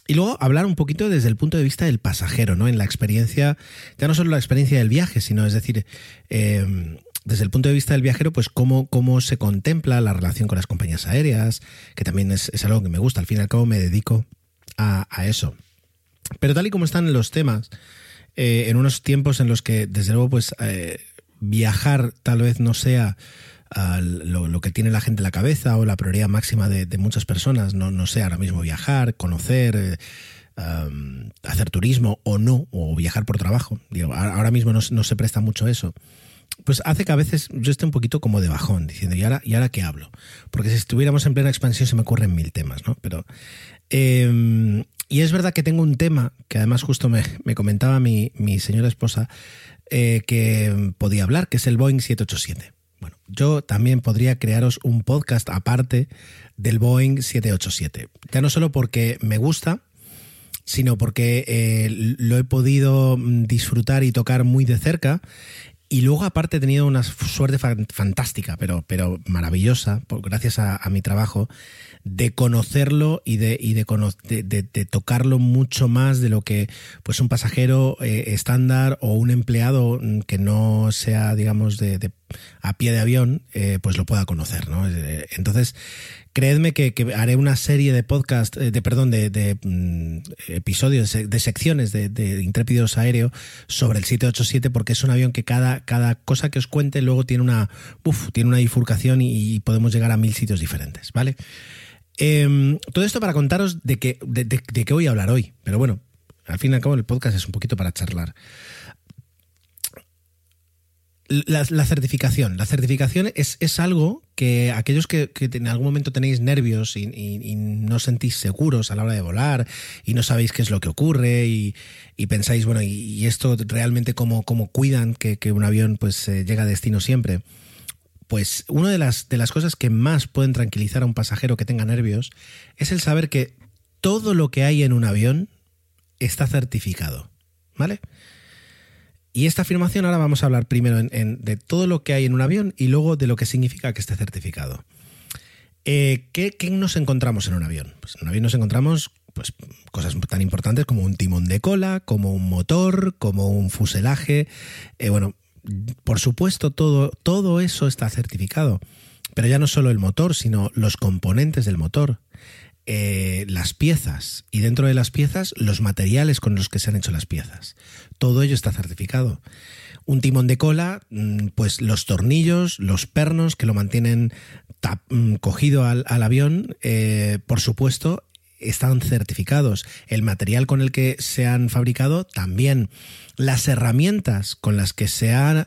y luego hablar un poquito desde el punto de vista del pasajero, ¿no? En la experiencia, ya no solo la experiencia del viaje, sino es decir, eh, desde el punto de vista del viajero, pues cómo, cómo se contempla la relación con las compañías aéreas, que también es, algo que me gusta, al fin y al cabo me dedico a eso. Pero tal y como están los temas, eh, en unos tiempos en los que, desde luego, pues eh, viajar tal vez no sea uh, lo, que tiene la gente en la cabeza o la prioridad máxima de, muchas personas, no, no sea ahora mismo viajar, conocer, eh, hacer turismo o no, o viajar por trabajo. Ahora mismo no, no, se presta mucho eso. Pues hace que a veces yo esté un poquito como de bajón, diciendo, ¿y ahora, ¿y ahora qué hablo? Porque si estuviéramos en plena expansión se me ocurren mil temas, ¿no? Pero eh, y es verdad que tengo un tema que además justo me, me comentaba mi, mi, señora esposa eh, que podía hablar, que es el Boeing 787. Bueno, yo también podría crearos un podcast aparte del Boeing 787. Ya no solo porque me gusta, sino porque eh, lo he podido mm, disfrutar y tocar muy de cerca. Y luego, aparte, he tenido una suerte fantástica, pero, pero maravillosa, gracias a, mi trabajo, de conocerlo y, de, y de, tocarlo mucho más de lo que pues un pasajero eh, estándar o un empleado mm, que no sea, digamos, de, a pie de avión, eh, pues lo pueda conocer. ¿no? Entonces, creedme que, haré una serie de podcast, eh, de perdón, de, mm, episodios, de secciones de, Intrépidos Aéreo sobre el 787 porque es un avión que cada, cada cosa que os cuente luego tiene una, tiene una bifurcación y, podemos llegar a mil sitios diferentes, ¿vale? Em, todo esto para contaros de, que, de, qué voy a hablar hoy, pero bueno, al fin y al cabo el podcast es un poquito para charlar. La, certificación. La certificación es, es, algo que aquellos que, en algún momento tenéis nervios y, no sentís seguros a la hora de volar y no sabéis qué es lo que ocurre y, pensáis, bueno, y, esto realmente cómo, cómo cuidan que, un avión pues eh, llega a destino siempre. Pues una de las, de las cosas que más pueden tranquilizar a un pasajero que tenga nervios es el saber que todo lo que hay en un avión está certificado. ¿Vale? Y esta afirmación ahora vamos a hablar primero de todo lo que hay en un avión y luego de lo que significa que esté certificado. Eh, ¿qué, nos encontramos en un avión? Pues en un avión nos encontramos pues, cosas tan importantes como un timón de cola, como un motor, como un fuselaje. Eh, bueno, por supuesto, todo, todo eso está certificado. Pero ya no solo el motor, sino los componentes del motor, eh, las piezas y dentro de las piezas los materiales con los que se han hecho las piezas. Todo ello está certificado. Un timón de cola, mm, pues los tornillos, los pernos que lo mantienen mm, cogido al, avión, eh, por supuesto, están certificados. El material con el que se han fabricado también. Las herramientas con las que se han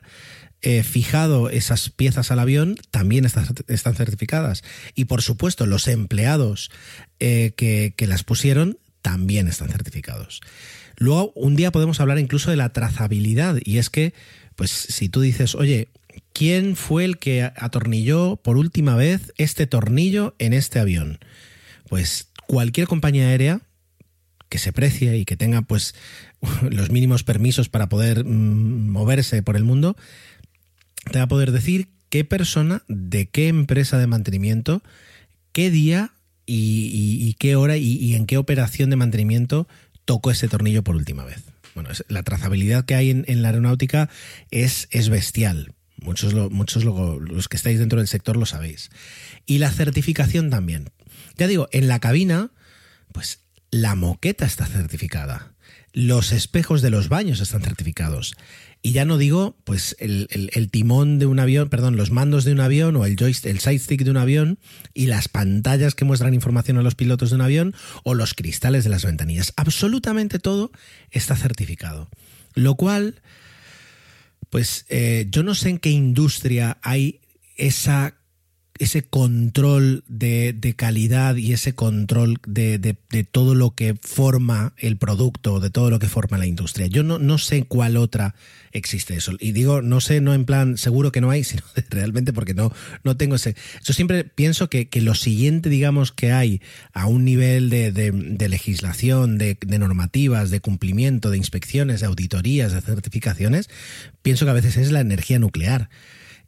eh, fijado esas piezas al avión también están certificadas. Y por supuesto, los empleados eh, que, las pusieron también están certificados. Luego, un día podemos hablar incluso de la trazabilidad. Y es que, pues, si tú dices, oye, ¿quién fue el que atornilló por última vez este tornillo en este avión? Pues cualquier compañía aérea que se precie y que tenga pues los mínimos permisos para poder mm, moverse por el mundo, te va a poder decir qué persona, de qué empresa de mantenimiento, qué día y, qué hora y, en qué operación de mantenimiento tocó ese tornillo por última vez. Bueno, la trazabilidad que hay en, la aeronáutica es, es bestial. Muchos, muchos los que estáis dentro del sector lo sabéis. Y la certificación también. Ya digo, en la cabina, pues la moqueta está certificada. Los espejos de los baños están certificados. Y ya no digo, pues, el, timón de un avión, perdón, los mandos de un avión o el joystick, el de un avión y las pantallas que muestran información a los pilotos de un avión o los cristales de las ventanillas. Absolutamente todo está certificado. Lo cual, pues, eh, yo no sé en qué industria hay esa ese control de, calidad y ese control de, todo lo que forma el producto, de todo lo que forma la industria. Yo no, no sé cuál otra existe eso. Y digo, no sé, no en plan seguro que no hay, sino realmente porque no, no tengo ese. Yo siempre pienso que, lo siguiente, digamos, que hay a un nivel de, legislación, de, normativas, de cumplimiento, de inspecciones, de auditorías, de certificaciones, pienso que a veces es la energía nuclear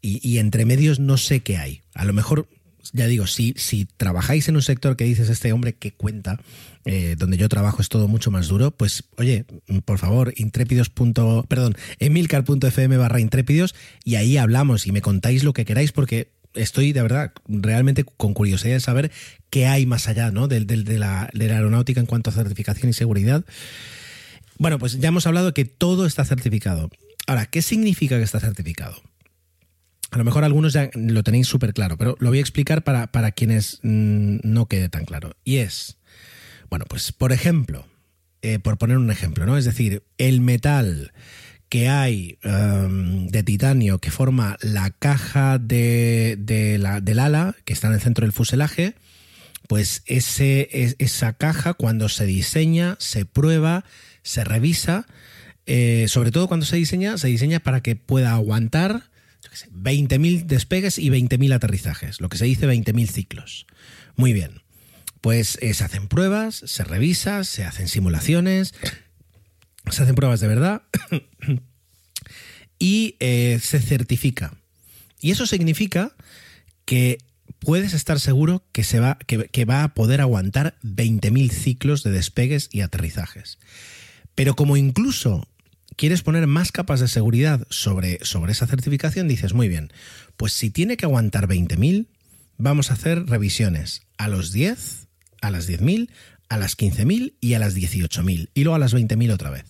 y, entre medios no sé qué hay. A lo mejor, ya digo, si, si trabajáis en un sector que dices este hombre que cuenta, eh, donde yo trabajo es todo mucho más duro, pues oye, por favor, intrépidos. perdón, emilcar.fm barra intrépidos y ahí hablamos y me contáis lo que queráis porque estoy de verdad realmente con curiosidad de saber qué hay más allá ¿no? de, de, la, de la aeronáutica en cuanto a certificación y seguridad. Bueno, pues ya hemos hablado que todo está certificado. Ahora, ¿qué significa que está certificado? A lo mejor algunos ya lo tenéis súper claro, pero lo voy a explicar para, quienes mm, no quede tan claro. Y es, bueno, pues por ejemplo, eh, por poner un ejemplo, ¿no? Es decir, el metal que hay em, de titanio que forma la caja de, la, del ala, que está en el centro del fuselaje, pues ese, esa caja cuando se diseña, se prueba, se revisa, eh, sobre todo cuando se diseña, se diseña para que pueda aguantar 20.000 despegues y 20.000 aterrizajes, lo que se dice 20.000 ciclos. Muy bien. Pues eh, se hacen pruebas, se revisa, se hacen simulaciones, se hacen pruebas de verdad y eh, se certifica. Y eso significa que puedes estar seguro que, se va, que, va a poder aguantar 20.000 ciclos de despegues y aterrizajes. Pero como incluso quieres poner más capas de seguridad sobre, sobre esa certificación, dices, muy bien, pues si tiene que aguantar 20.000, vamos a hacer revisiones a los 10, a las 10.000, a las 15.000 y a las 18.000 y luego a las 20.000 otra vez.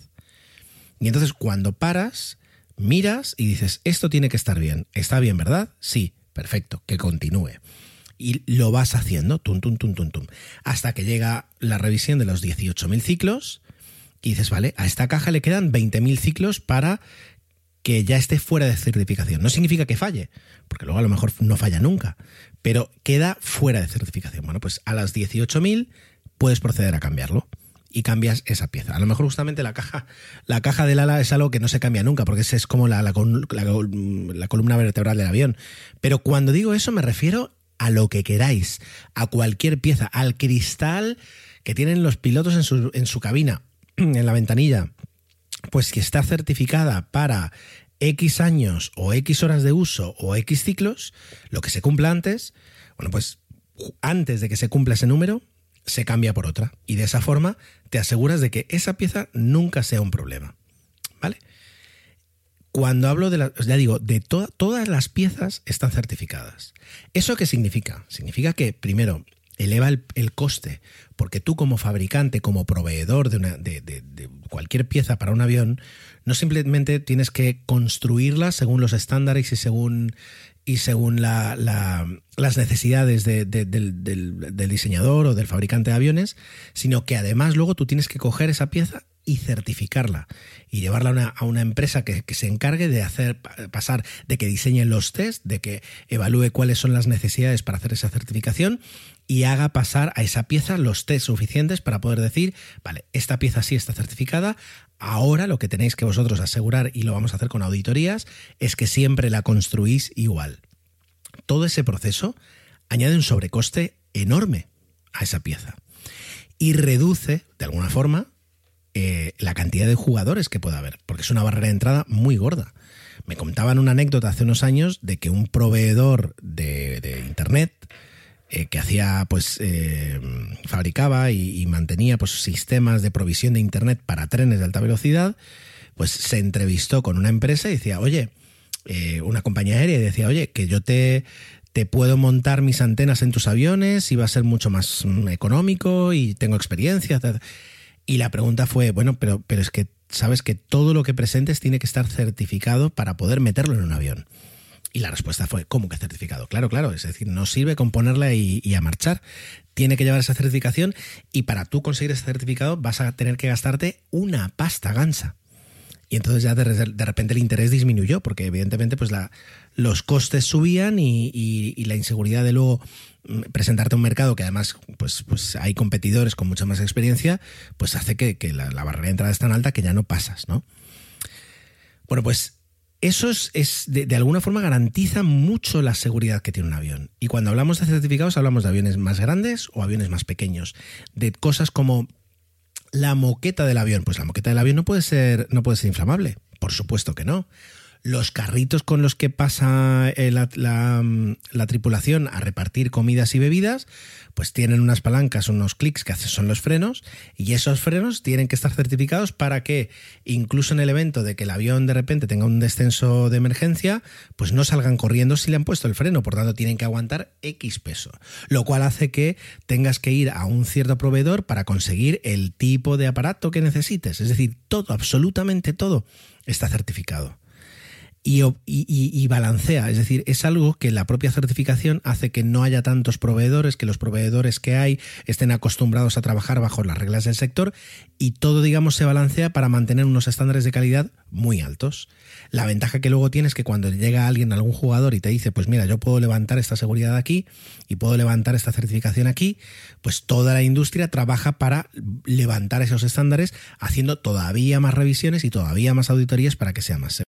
Y entonces cuando paras, miras y dices, esto tiene que estar bien. ¿Está bien, verdad? Sí, perfecto, que continúe. Y lo vas haciendo, tum, tum, tum, tum, tum, hasta que llega la revisión de los 18.000 ciclos y dices, vale, a esta caja le quedan 20.000 ciclos para que ya esté fuera de certificación. No significa que falle, porque luego a lo mejor no falla nunca, pero queda fuera de certificación. Bueno, pues a las 18.000 puedes proceder a cambiarlo y cambias esa pieza. A lo mejor justamente la caja, la caja del ala es algo que no se cambia nunca, porque es como la, la, la, columna vertebral del avión. Pero cuando digo eso me refiero a lo que queráis, a cualquier pieza, al cristal que tienen los pilotos en su, en su cabina, en la ventanilla, pues que está certificada para X años o X horas de uso o X ciclos, lo que se cumpla antes, bueno, pues antes de que se cumpla ese número, se cambia por otra. Y de esa forma te aseguras de que esa pieza nunca sea un problema. ¿Vale? Cuando hablo de, la, ya digo, de todas las piezas están certificadas. ¿Eso qué significa? Significa que, primero, eleva el, coste, porque tú como fabricante, como proveedor de, una, de, cualquier pieza para un avión, no simplemente tienes que construirla según los estándares y según, y según la, las necesidades del, del diseñador o del fabricante de aviones, sino que además luego tú tienes que coger esa pieza y certificarla y llevarla a una, empresa que, se encargue de hacer pasar, de que diseñe los test, de que evalúe cuáles son las necesidades para hacer esa certificación y haga pasar a esa pieza los test suficientes para poder decir, vale, esta pieza sí está certificada, ahora lo que tenéis que vosotros asegurar, y lo vamos a hacer con auditorías, es que siempre la construís igual. Todo ese proceso añade un sobrecoste enorme a esa pieza y reduce, de alguna forma, eh, la cantidad de jugadores que pueda haber, porque es una barrera de entrada muy gorda. Me contaban una anécdota hace unos años de que un proveedor de, Internet eh, que hacía, pues, eh, fabricaba y, mantenía pues, sistemas de provisión de Internet para trenes de alta velocidad, pues se entrevistó con una empresa y decía, oye, una compañía aérea y decía, oye, que yo te, te puedo montar mis antenas en tus aviones y va a ser mucho más mm, económico y tengo experiencia. Y la pregunta fue, bueno, pero, pero es que sabes que todo lo que presentes tiene que estar certificado para poder meterlo en un avión. Y la respuesta fue, ¿cómo que certificado? Claro, claro, es decir, no sirve con ponerla y, y, a marchar. Tiene que llevar esa certificación y para tú conseguir ese certificado vas a tener que gastarte una pasta gansa. Y entonces ya de, repente el interés disminuyó, porque evidentemente pues la, los costes subían y, la inseguridad de luego presentarte a un mercado que además pues, pues hay competidores con mucha más experiencia, pues hace que, la, barrera de entrada es tan alta que ya no pasas, ¿no? Bueno, pues eso es, de, de, alguna forma garantiza mucho la seguridad que tiene un avión. Y cuando hablamos de certificados hablamos de aviones más grandes o aviones más pequeños, de cosas como la moqueta del avión. Pues la moqueta del avión no puede ser, no puede ser inflamable. Por supuesto que no los carritos con los que pasa eh, la, tripulación a repartir comidas y bebidas, pues tienen unas palancas, unos clics que son los frenos, y esos frenos tienen que estar certificados para que, incluso en el evento de que el avión de repente tenga un descenso de emergencia, pues no salgan corriendo si le han puesto el freno, por tanto tienen que aguantar X peso, lo cual hace que tengas que ir a un cierto proveedor para conseguir el tipo de aparato que necesites, es decir, todo, absolutamente todo está certificado y, balancea. Es decir, es algo que la propia certificación hace que no haya tantos proveedores, que los proveedores que hay estén acostumbrados a trabajar bajo las reglas del sector y todo, digamos, se balancea para mantener unos estándares de calidad muy altos. La ventaja que luego tienes es que cuando llega alguien, algún jugador y te dice, pues mira, yo puedo levantar esta seguridad aquí y puedo levantar esta certificación aquí, pues toda la industria trabaja para levantar esos estándares haciendo todavía más revisiones y todavía más auditorías para que sea más seguro.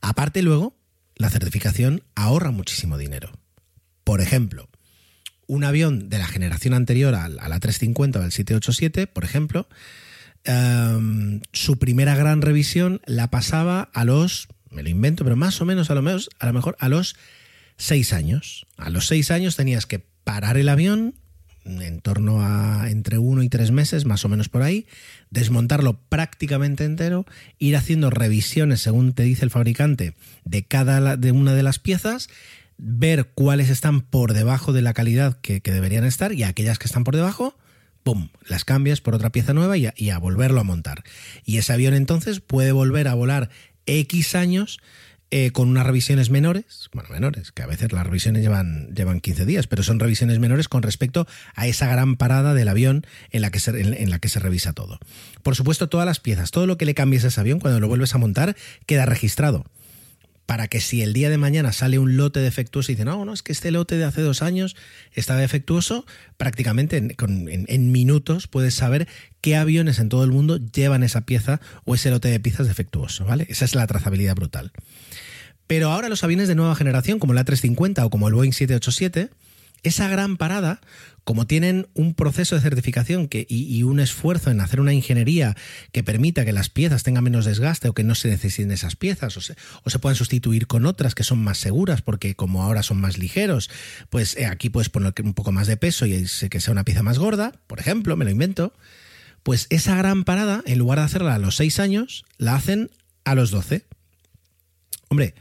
Aparte luego, la certificación ahorra muchísimo dinero. Por ejemplo, un avión de la generación anterior a la a la 350 o al 787, por ejemplo, em, su primera gran revisión la pasaba a los, me lo invento, pero más o menos a lo, menos, a lo mejor a los seis años. A los seis años tenías que parar el avión en torno a entre uno y tres meses, más o menos por ahí, desmontarlo prácticamente entero, ir haciendo revisiones, según te dice el fabricante, de cada de una de las piezas, ver cuáles están por debajo de la calidad que, deberían estar y aquellas que están por debajo, ¡pum!, las cambias por otra pieza nueva y a volverlo a montar. Y ese avión entonces puede volver a volar X años eh, con unas revisiones menores, bueno, menores, que a veces las revisiones llevan, llevan 15 días, pero son revisiones menores con respecto a esa gran parada del avión en la, que se, en, en la que se revisa todo. Por supuesto, todas las piezas, todo lo que le cambies a ese avión, cuando lo vuelves a montar, queda registrado para que si el día de mañana sale un lote defectuoso y dice, no, no, es que este lote de hace dos años estaba defectuoso, prácticamente en minutos puedes saber qué aviones en todo el mundo llevan esa pieza o ese lote de piezas defectuoso, ¿vale? Esa es la trazabilidad brutal. Pero ahora los aviones de nueva generación, como el A350 o como el Boeing 787, esa gran parada, como tienen un proceso de certificación y, un esfuerzo en hacer una ingeniería que permita que las piezas tengan menos desgaste o que no se necesiten esas piezas o se, puedan sustituir con otras que son más seguras porque como ahora son más ligeros, pues eh, aquí puedes poner un poco más de peso y que sea una pieza más gorda, por ejemplo, me lo invento, pues esa gran parada, en lugar de hacerla a los 6 años, la hacen a los 12. Hombre,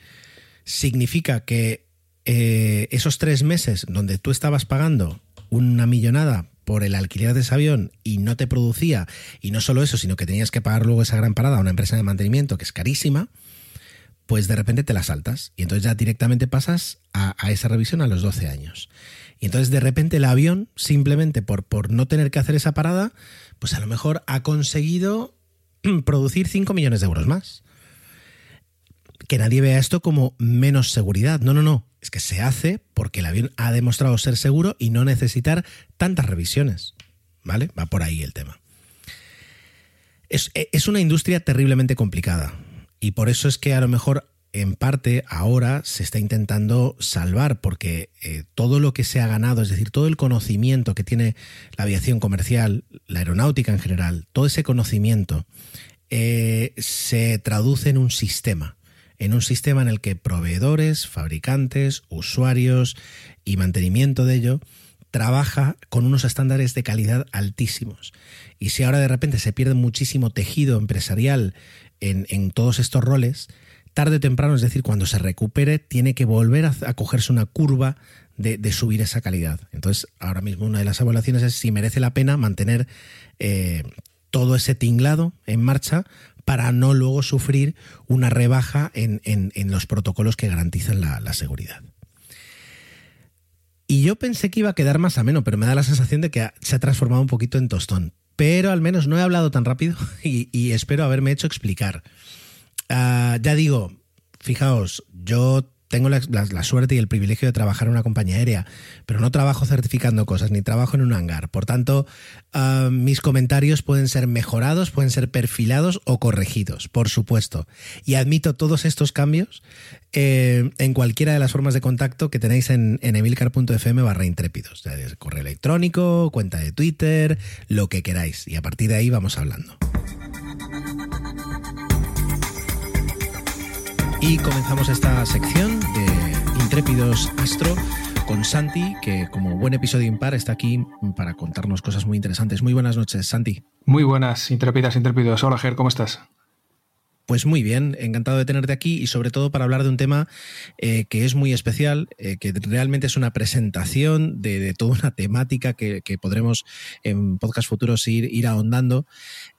significa que eh, esos tres meses donde tú estabas pagando una millonada por el alquiler de ese avión y no te producía, y no solo eso, sino que tenías que pagar luego esa gran parada a una empresa de mantenimiento que es carísima, pues de repente te la saltas y entonces ya directamente pasas a, esa revisión a los 12 años. Y entonces de repente el avión, simplemente por, por no tener que hacer esa parada, pues a lo mejor ha conseguido producir 5 millones de euros más que nadie vea esto como menos seguridad. No, no, no. Es que se hace porque el avión ha demostrado ser seguro y no necesitar tantas revisiones. ¿Vale? Va por ahí el tema. Es, es una industria terriblemente complicada. Y por eso es que a lo mejor en parte ahora se está intentando salvar, porque eh, todo lo que se ha ganado, es decir, todo el conocimiento que tiene la aviación comercial, la aeronáutica en general, todo ese conocimiento eh, se traduce en un sistema en un sistema en el que proveedores, fabricantes, usuarios y mantenimiento de ello trabaja con unos estándares de calidad altísimos. Y si ahora de repente se pierde muchísimo tejido empresarial en, todos estos roles, tarde o temprano, es decir, cuando se recupere, tiene que volver a, cogerse una curva de, de, subir esa calidad. Entonces, ahora mismo una de las evaluaciones es si merece la pena mantener eh, todo ese tinglado en marcha para no luego sufrir una rebaja en, en, los protocolos que garantizan la, la, seguridad. Y yo pensé que iba a quedar más ameno, pero me da la sensación de que se ha transformado un poquito en tostón. Pero al menos no he hablado tan rápido y, espero haberme hecho explicar. Uh, ya digo, fijaos, yo tengo la, suerte y el privilegio de trabajar en una compañía aérea, pero no trabajo certificando cosas, ni trabajo en un hangar. Por tanto, uh, mis comentarios pueden ser mejorados, pueden ser perfilados o corregidos, por supuesto. Y admito todos estos cambios eh, en cualquiera de las formas de contacto que tenéis en, en emilcar.fm barra intrépidos. Correo electrónico, cuenta de Twitter, lo que queráis. Y a partir de ahí vamos hablando. Y comenzamos esta sección de Intrépidos Astro con Santi, que como buen episodio impar está aquí para contarnos cosas muy interesantes. Muy buenas noches, Santi.
Muy buenas, intrépidas, intrépidos. Hola, Ger, ¿cómo estás?
Pues muy bien, encantado de tenerte aquí y sobre todo para hablar de un tema eh, que es muy especial, eh, que realmente es una presentación de, toda una temática que, podremos en podcast futuros ir, ir ahondando,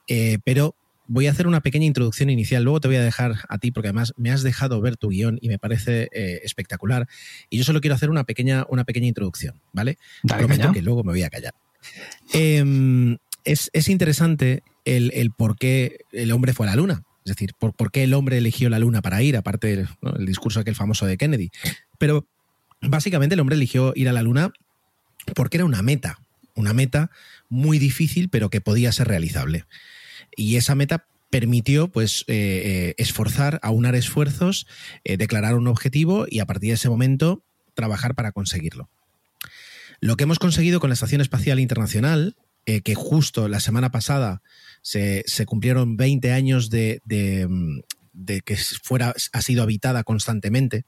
eh, pero voy a hacer una pequeña introducción inicial, luego te voy a dejar a ti porque además me has dejado ver tu guion y me parece espectacular y yo solo quiero hacer una pequeña, una pequeña introducción, ¿vale? Prometo que luego me voy a callar. Em, es, interesante el, el por qué el hombre fue a la luna es decir, ¿por, qué el hombre eligió la luna para ir? Aparte del discurso aquel famoso de Kennedy. Pero básicamente el hombre eligió ir a la luna porque era una meta, una meta muy difícil pero que podía ser realizable. Y esa meta permitió pues eh, eh, esforzar, aunar esfuerzos, eh, declarar un objetivo y a partir de ese momento trabajar para conseguirlo. Lo que hemos conseguido con la Estación Espacial Internacional, que justo la semana pasada se, cumplieron 20 años de, que fuera, ha sido habitada constantemente.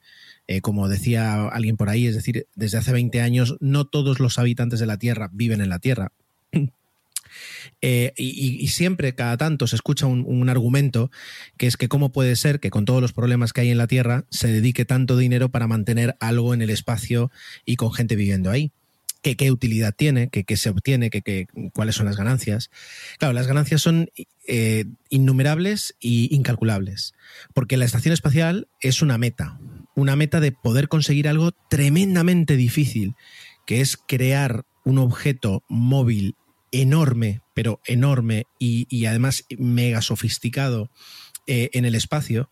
Como decía alguien por ahí, es decir, desde hace 20 años no todos los habitantes de la Tierra viven en la Tierra. Eh, y, siempre, cada tanto, se escucha un, argumento que es que cómo puede ser que con todos los problemas que hay en la Tierra se dedique tanto dinero para mantener algo en el espacio y con gente viviendo ahí. Qué, utilidad tiene, qué, se obtiene, qué, cuáles son las ganancias. Claro, las ganancias son eh, innumerables e incalculables, porque la estación espacial es una meta, una meta de poder conseguir algo tremendamente difícil, que es crear un objeto móvil enorme, pero enorme y, además mega sofisticado eh, en el espacio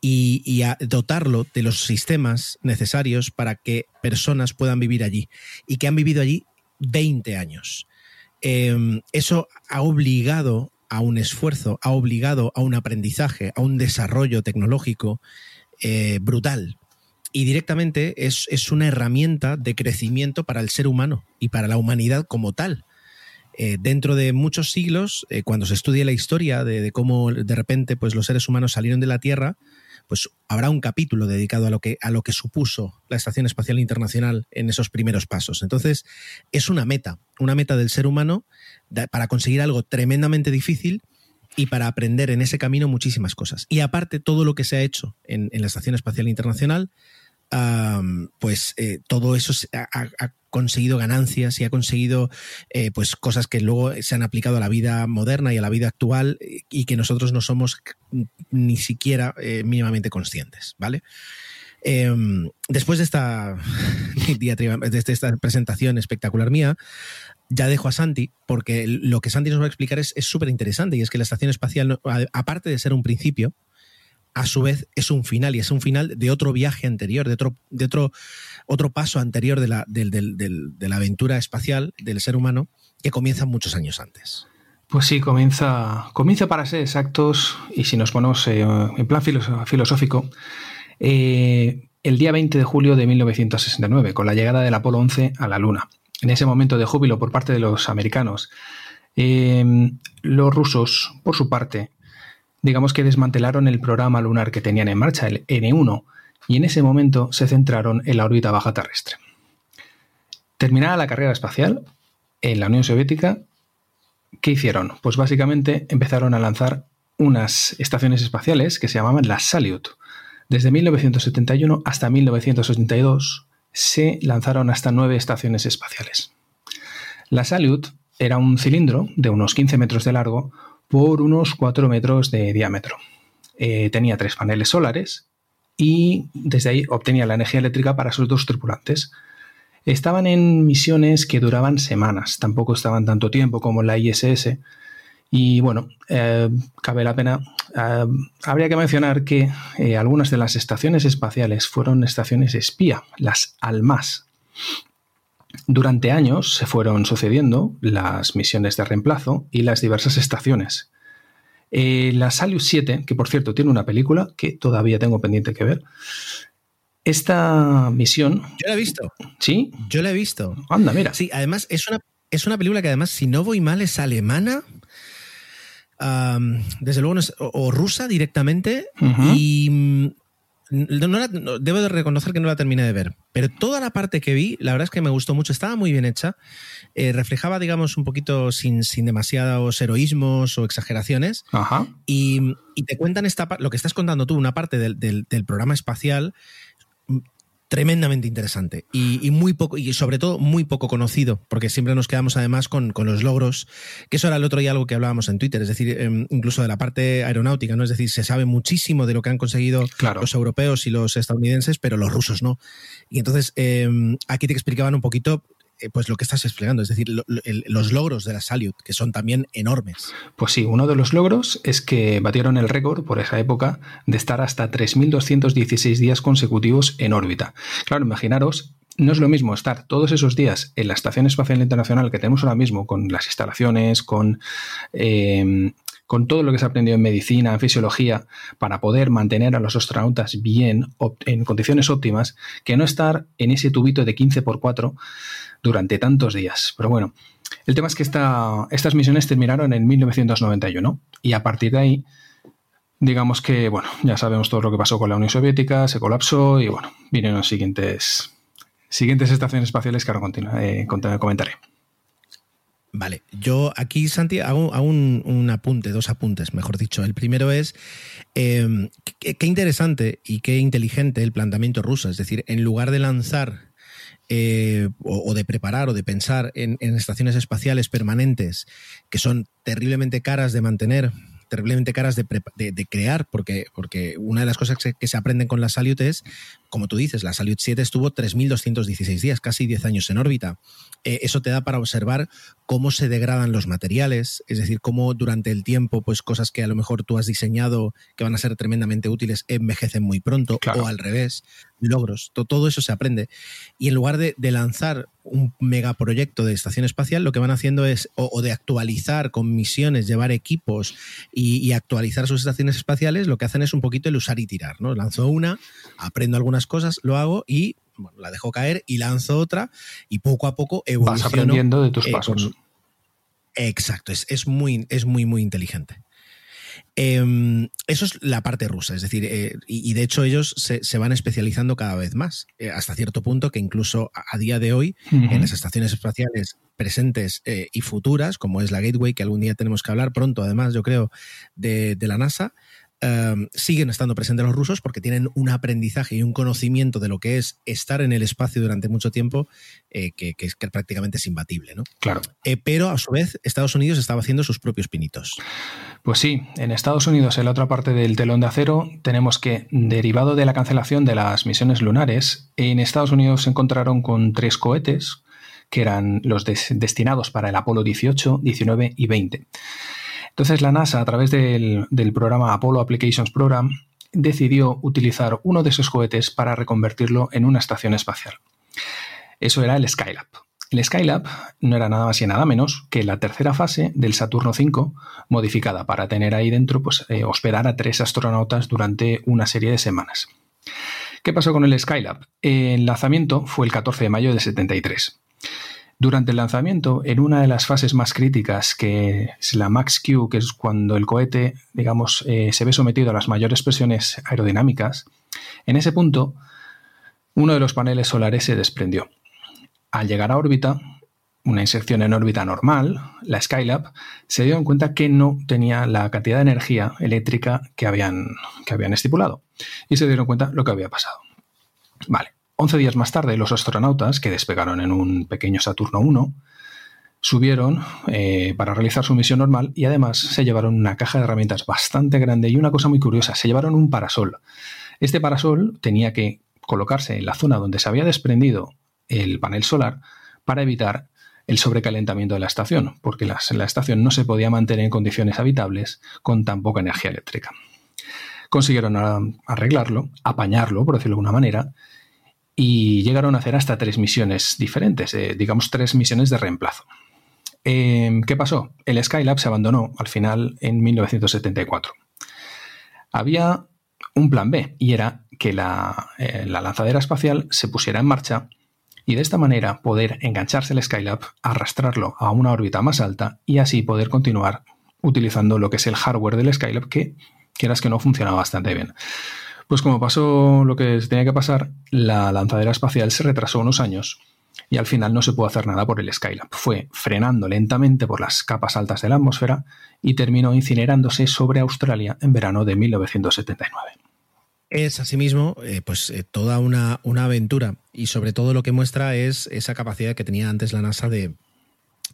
y, a dotarlo de los sistemas necesarios para que personas puedan vivir allí y que han vivido allí 20 años. Em, eso ha obligado a un esfuerzo, ha obligado a un aprendizaje, a un desarrollo tecnológico eh, brutal. Y directamente es, es, una herramienta de crecimiento para el ser humano y para la humanidad como tal. Eh, dentro de muchos siglos, eh, cuando se estudie la historia de, cómo de repente pues, los seres humanos salieron de la Tierra, pues habrá un capítulo dedicado a lo que, a lo que supuso la Estación Espacial Internacional en esos primeros pasos. Entonces, es una meta, una meta del ser humano para conseguir algo tremendamente difícil y para aprender en ese camino muchísimas cosas. Y aparte, todo lo que se ha hecho en, la Estación Espacial Internacional, pues eh, todo eso ha, conseguido ganancias y ha conseguido eh, pues cosas que luego se han aplicado a la vida moderna y a la vida actual y que nosotros no somos ni siquiera eh, mínimamente conscientes, ¿vale? Em, después de esta, de esta presentación espectacular mía, ya dejo a Santi, porque lo que Santi nos va a explicar es súper interesante y es que la estación espacial, aparte de ser un principio, a su vez es un final y es un final de otro viaje anterior, de otro, de otro, otro paso anterior de la, de la aventura espacial del ser humano que comienza muchos años antes.
Pues sí, comienza, comienza para ser exactos y si nos ponemos eh, en plan filosófico, eh, el día 20 de julio de 1969, con la llegada del Apolo 11 a la Luna. En ese momento de júbilo por parte de los americanos, eh, los rusos, por su parte, digamos que desmantelaron el programa lunar que tenían en marcha, el N1, y en ese momento se centraron en la órbita baja terrestre. Terminada la carrera espacial, en la Unión Soviética, ¿qué hicieron? Pues básicamente empezaron a lanzar unas estaciones espaciales que se llamaban las Salyut. Desde 1971 hasta 1982 se lanzaron hasta nueve estaciones espaciales. La Salyut era un cilindro de unos 15 metros de largo por unos 4 metros de diámetro. Eh, tenía tres paneles solares y desde ahí obtenía la energía eléctrica para sus dos tripulantes. Estaban en misiones que duraban semanas, tampoco estaban tanto tiempo como la ISS. Y bueno, eh, cabe la pena, eh, habría que mencionar que algunas de las estaciones espaciales fueron estaciones espía, las ALMAS. Durante años se fueron sucediendo las misiones de reemplazo y las diversas estaciones. Eh, la Salyut 7, que por cierto tiene una película que todavía tengo pendiente que ver. Esta misión.
Yo la he visto.
¿Sí?
Yo la he visto.
Anda, mira.
Sí, además es una, es una película que además, si no voy mal, es alemana. desde luego, o, rusa directamente. Y debo de reconocer que no la terminé de ver, pero toda la parte que vi, la verdad es que me gustó mucho, estaba muy bien hecha, eh, reflejaba, digamos, un poquito sin, sin demasiados heroísmos o exageraciones, Y, te cuentan esta lo que estás contando tú, una parte del, del programa espacial tremendamente interesante y, muy poco y sobre todo muy poco conocido porque siempre nos quedamos además con, los logros que eso era el otro día algo que hablábamos en Twitter es decir em, incluso de la parte aeronáutica no es decir se sabe muchísimo de lo que han conseguido los europeos y los estadounidenses pero los rusos no. Y entonces em, aquí te explicaban un poquito pues lo que estás explicando, es decir, los logros de la Salyut, que son también enormes.
Pues sí, uno de los logros es que batieron el récord por esa época de estar hasta 3.216 días consecutivos en órbita. Claro, imaginaros no es lo mismo estar todos esos días en la Estación Espacial Internacional que tenemos ahora mismo, con las instalaciones, con, em, con todo lo que se ha aprendido en medicina, en fisiología, para poder mantener a los astronautas bien, en condiciones óptimas, que no estar en ese tubito de 15 por 4 durante tantos días. Pero bueno, el tema es que estas misiones terminaron en 1991 y a partir de ahí, digamos que, bueno, ya sabemos todo lo que pasó con la Unión Soviética, se colapsó y bueno, vienen las siguientes, siguientes estaciones espaciales que ahora eh, comentaré.
Vale, yo aquí, Santi, hago, un, apunte, dos apuntes, mejor dicho. El primero es eh, qué interesante y qué inteligente el planteamiento ruso. Es decir, en lugar de lanzar eh, o, de preparar o de pensar en, estaciones espaciales permanentes que son terriblemente caras de mantener, terriblemente caras de, crear, porque, porque, una de las cosas que se, aprenden con la Salyut es, como tú dices, la Salyut 7 estuvo 3.216 días, casi 10 años en órbita. Eh, eso te da para observar cómo se degradan los materiales, es decir, cómo durante el tiempo, pues cosas que a lo mejor tú has diseñado que van a ser tremendamente útiles envejecen muy pronto, o al revés, logros, todo eso se aprende. Y en lugar de, lanzar un megaproyecto de estación espacial, lo que van haciendo es, o, de actualizar con misiones, llevar equipos y, actualizar sus estaciones espaciales, lo que hacen es un poquito el usar y tirar, ¿no? Lanzo una, aprendo algunas cosas, lo hago y bueno, la dejo caer y lanzo otra y poco a poco evoluciono.
Vas aprendiendo de tus eh, pasos.
exacto, es, es, muy, es muy, muy inteligente. Em, eso es la parte rusa, es decir, eh, y, de hecho ellos se, van especializando cada vez más, eh, hasta cierto punto que incluso a, día de hoy, en las estaciones espaciales presentes y futuras, como es la Gateway, que algún día tenemos que hablar pronto, además, yo creo, de, de la NASA, Em, siguen estando presentes los rusos porque tienen un aprendizaje y un conocimiento de lo que es estar en el espacio durante mucho tiempo eh, que, es prácticamente es imbatible, ¿no?
Claro.
Eh, pero a su vez, Estados Unidos estaba haciendo sus propios pinitos.
Pues sí, en Estados Unidos, en la otra parte del telón de acero, tenemos que, derivado de la cancelación de las misiones lunares, en Estados Unidos se encontraron con tres cohetes que eran los destinados para el Apolo 18, 19 y 20. Entonces la NASA, a través del, programa Apollo Applications Program, decidió utilizar uno de esos cohetes para reconvertirlo en una estación espacial. Eso era el Skylab. El Skylab no era nada más y nada menos que la tercera fase del Saturno V, modificada para tener ahí dentro, pues, eh, hospedar a tres astronautas durante una serie de semanas. ¿Qué pasó con el Skylab? El lanzamiento fue el 14 de mayo de 73. Durante el lanzamiento, en una de las fases más críticas, que es la Max Q, que es cuando el cohete, digamos, eh, se ve sometido a las mayores presiones aerodinámicas, en ese punto, uno de los paneles solares se desprendió. Al llegar a órbita, una inserción en órbita normal, la Skylab, se dio en cuenta que no tenía la cantidad de energía eléctrica que habían, que habían estipulado. Y se dieron cuenta lo que había pasado. Vale. Once días más tarde, los astronautas, que despegaron en un pequeño Saturno 1, subieron eh, para realizar su misión normal y además se llevaron una caja de herramientas bastante grande y una cosa muy curiosa, se llevaron un parasol. Este parasol tenía que colocarse en la zona donde se había desprendido el panel solar para evitar el sobrecalentamiento de la estación, porque la, la estación no se podía mantener en condiciones habitables con tan poca energía eléctrica. Consiguieron arreglarlo, apañarlo, por decirlo de alguna manera, y llegaron a hacer hasta tres misiones diferentes, eh, digamos tres misiones de reemplazo. Em, ¿Qué pasó? El Skylab se abandonó al final en 1974. Había un plan B y era que la, eh, la lanzadera espacial se pusiera en marcha y de esta manera poder engancharse el Skylab, arrastrarlo a una órbita más alta y así poder continuar utilizando lo que es el hardware del Skylab que quieras que no funciona bastante bien. Pues como pasó lo que se tenía que pasar, la lanzadera espacial se retrasó unos años y al final no se pudo hacer nada por el Skylab. Fue frenando lentamente por las capas altas de la atmósfera y terminó incinerándose sobre Australia en verano de 1979.
Es asimismo eh, pues eh, toda una, una aventura y sobre todo lo que muestra es esa capacidad que tenía antes la NASA de,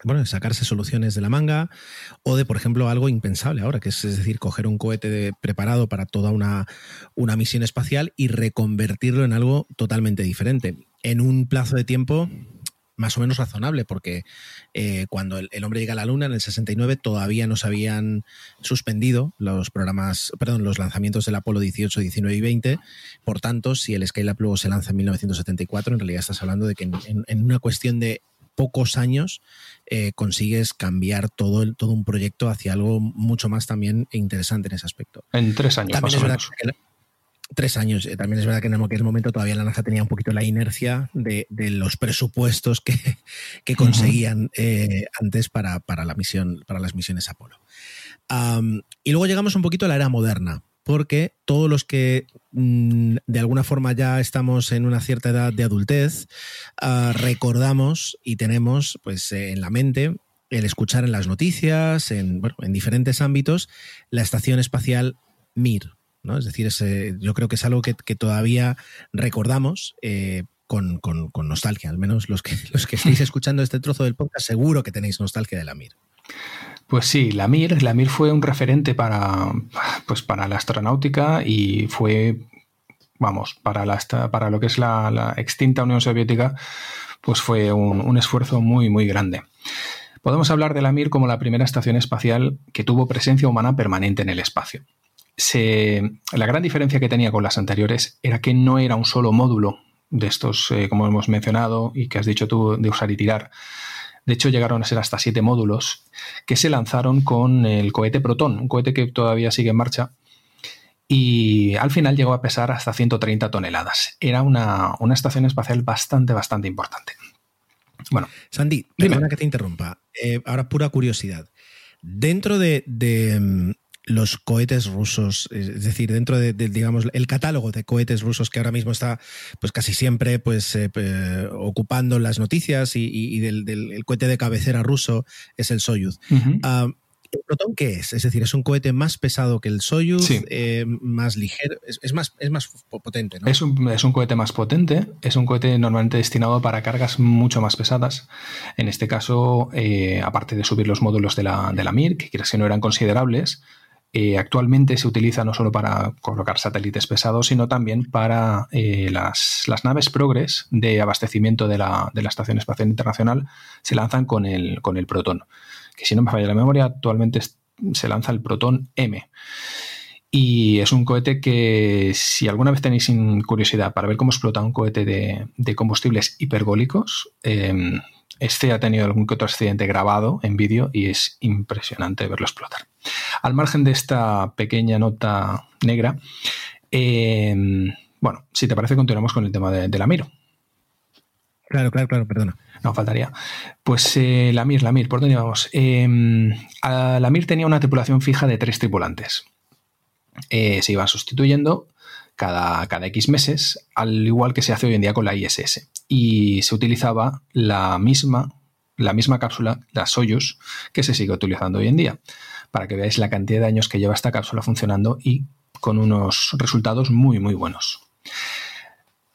bueno, sacarse soluciones de la manga o de, por ejemplo, algo impensable ahora, que es, es decir, coger un cohete preparado para toda una, una, misión espacial y reconvertirlo en algo totalmente diferente, en un plazo de tiempo más o menos razonable, porque eh, cuando el, hombre llega a la Luna en el 69 todavía no se habían suspendido los programas, perdón, los lanzamientos del Apolo 18, 19 y 20. Por tanto, si el Skylab luego se lanza en 1974, en realidad estás hablando de que en una cuestión de pocos años eh, consigues cambiar todo, el, todo un proyecto hacia algo mucho más también interesante en ese aspecto.
En tres años
también
más
es
o
verdad que, tres años. Eh, También es verdad que en aquel momento todavía la NASA tenía un poquito la inercia de, de los presupuestos que, que conseguían uh -huh. eh, antes para, para, la misión, para las misiones Apolo. Um, y luego llegamos un poquito a la era moderna, porque todos los que mmm, de alguna forma ya estamos en una cierta edad de adultez, uh, recordamos y tenemos pues eh, en la mente el escuchar en las noticias, en, bueno, en diferentes ámbitos, la estación espacial Mir. ¿no? Es decir, yo creo que es algo que, todavía recordamos eh, con, con, nostalgia, al menos los que, los que estáis escuchando este trozo del podcast, seguro que tenéis nostalgia de la Mir.
Pues sí, la Mir, la Mir fue un referente para, pues para la astronáutica y fue, vamos, para, la, para lo que es la, la extinta Unión Soviética, pues fue un, esfuerzo muy, muy grande. Podemos hablar de la Mir como la primera estación espacial que tuvo presencia humana permanente en el espacio. Se, la gran diferencia que tenía con las anteriores era que no era un solo módulo de estos, eh, como hemos mencionado y que has dicho tú, de usar y tirar. De hecho, llegaron a ser hasta siete módulos que se lanzaron con el cohete Proton, un cohete que todavía sigue en marcha. Y al final llegó a pesar hasta 130 toneladas. Era una, una estación espacial bastante, bastante importante. Bueno,
Sandy, perdona que te interrumpa. Eh, ahora, pura curiosidad. Dentro de, de, los cohetes rusos, es decir, dentro de, de, digamos, el catálogo de cohetes rusos que ahora mismo está, pues casi siempre, pues eh, eh, ocupando las noticias y, del, del el cohete de cabecera ruso es el Soyuz. Uh -huh. uh, ¿El Proton qué es? Es decir, es un cohete más pesado que el Soyuz,
sí.
eh, más ligero, es, es, más, es más potente, ¿no?
Es un, es un cohete más potente, es un cohete normalmente destinado para cargas mucho más pesadas. En este caso, eh, aparte de subir los módulos de la, de la Mir, que quieras que no eran considerables, eh, actualmente se utiliza no solo para colocar satélites pesados, sino también para eh, las, las, naves Progress de abastecimiento de la, de la, Estación Espacial Internacional, se lanzan con el, con el Proton. Que si no me falla la memoria, actualmente se lanza el Proton M. Y es un cohete que, si alguna vez tenéis curiosidad para ver cómo explota un cohete de, de combustibles hipergólicos, eh, este ha tenido algún que otro accidente grabado en vídeo y es impresionante verlo explotar. Al margen de esta pequeña nota negra, eh, bueno, si te parece, continuamos con el tema de, de la Miro.
Claro, claro, claro, perdona.
No, faltaría. Pues eh, la Mir, la Mir, ¿por dónde vamos? Eh, la Mir tenía una tripulación fija de tres tripulantes. Eh, se iban sustituyendo cada, cada X meses, al igual que se hace hoy en día con la ISS. Y se utilizaba la misma, la misma cápsula, la Soyuz, que se sigue utilizando hoy en día, para que veáis la cantidad de años que lleva esta cápsula funcionando y con unos resultados muy, muy buenos.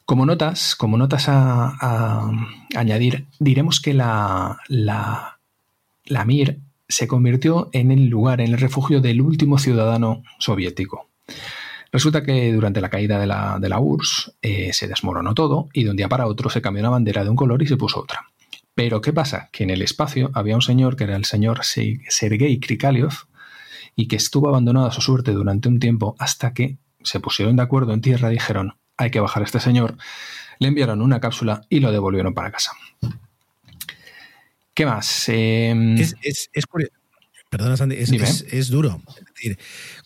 Como notas, como notas a, añadir, diremos que la, la, la Mir se convirtió en el lugar, en el refugio del último ciudadano soviético. Resulta que durante la caída de la, de la URSS eh, se desmoronó todo y de un día para otro se cambió la bandera de un color y se puso otra. Pero ¿qué pasa? Que en el espacio había un señor que era el señor Sergei Krikalev y que estuvo abandonado a su suerte durante un tiempo hasta que se pusieron de acuerdo en tierra y dijeron hay que bajar a este señor, le enviaron una cápsula y lo devolvieron para casa. ¿Qué más? Eh,
es, es, es curioso. Perdona, Sandy, es, es, es, duro. Es decir,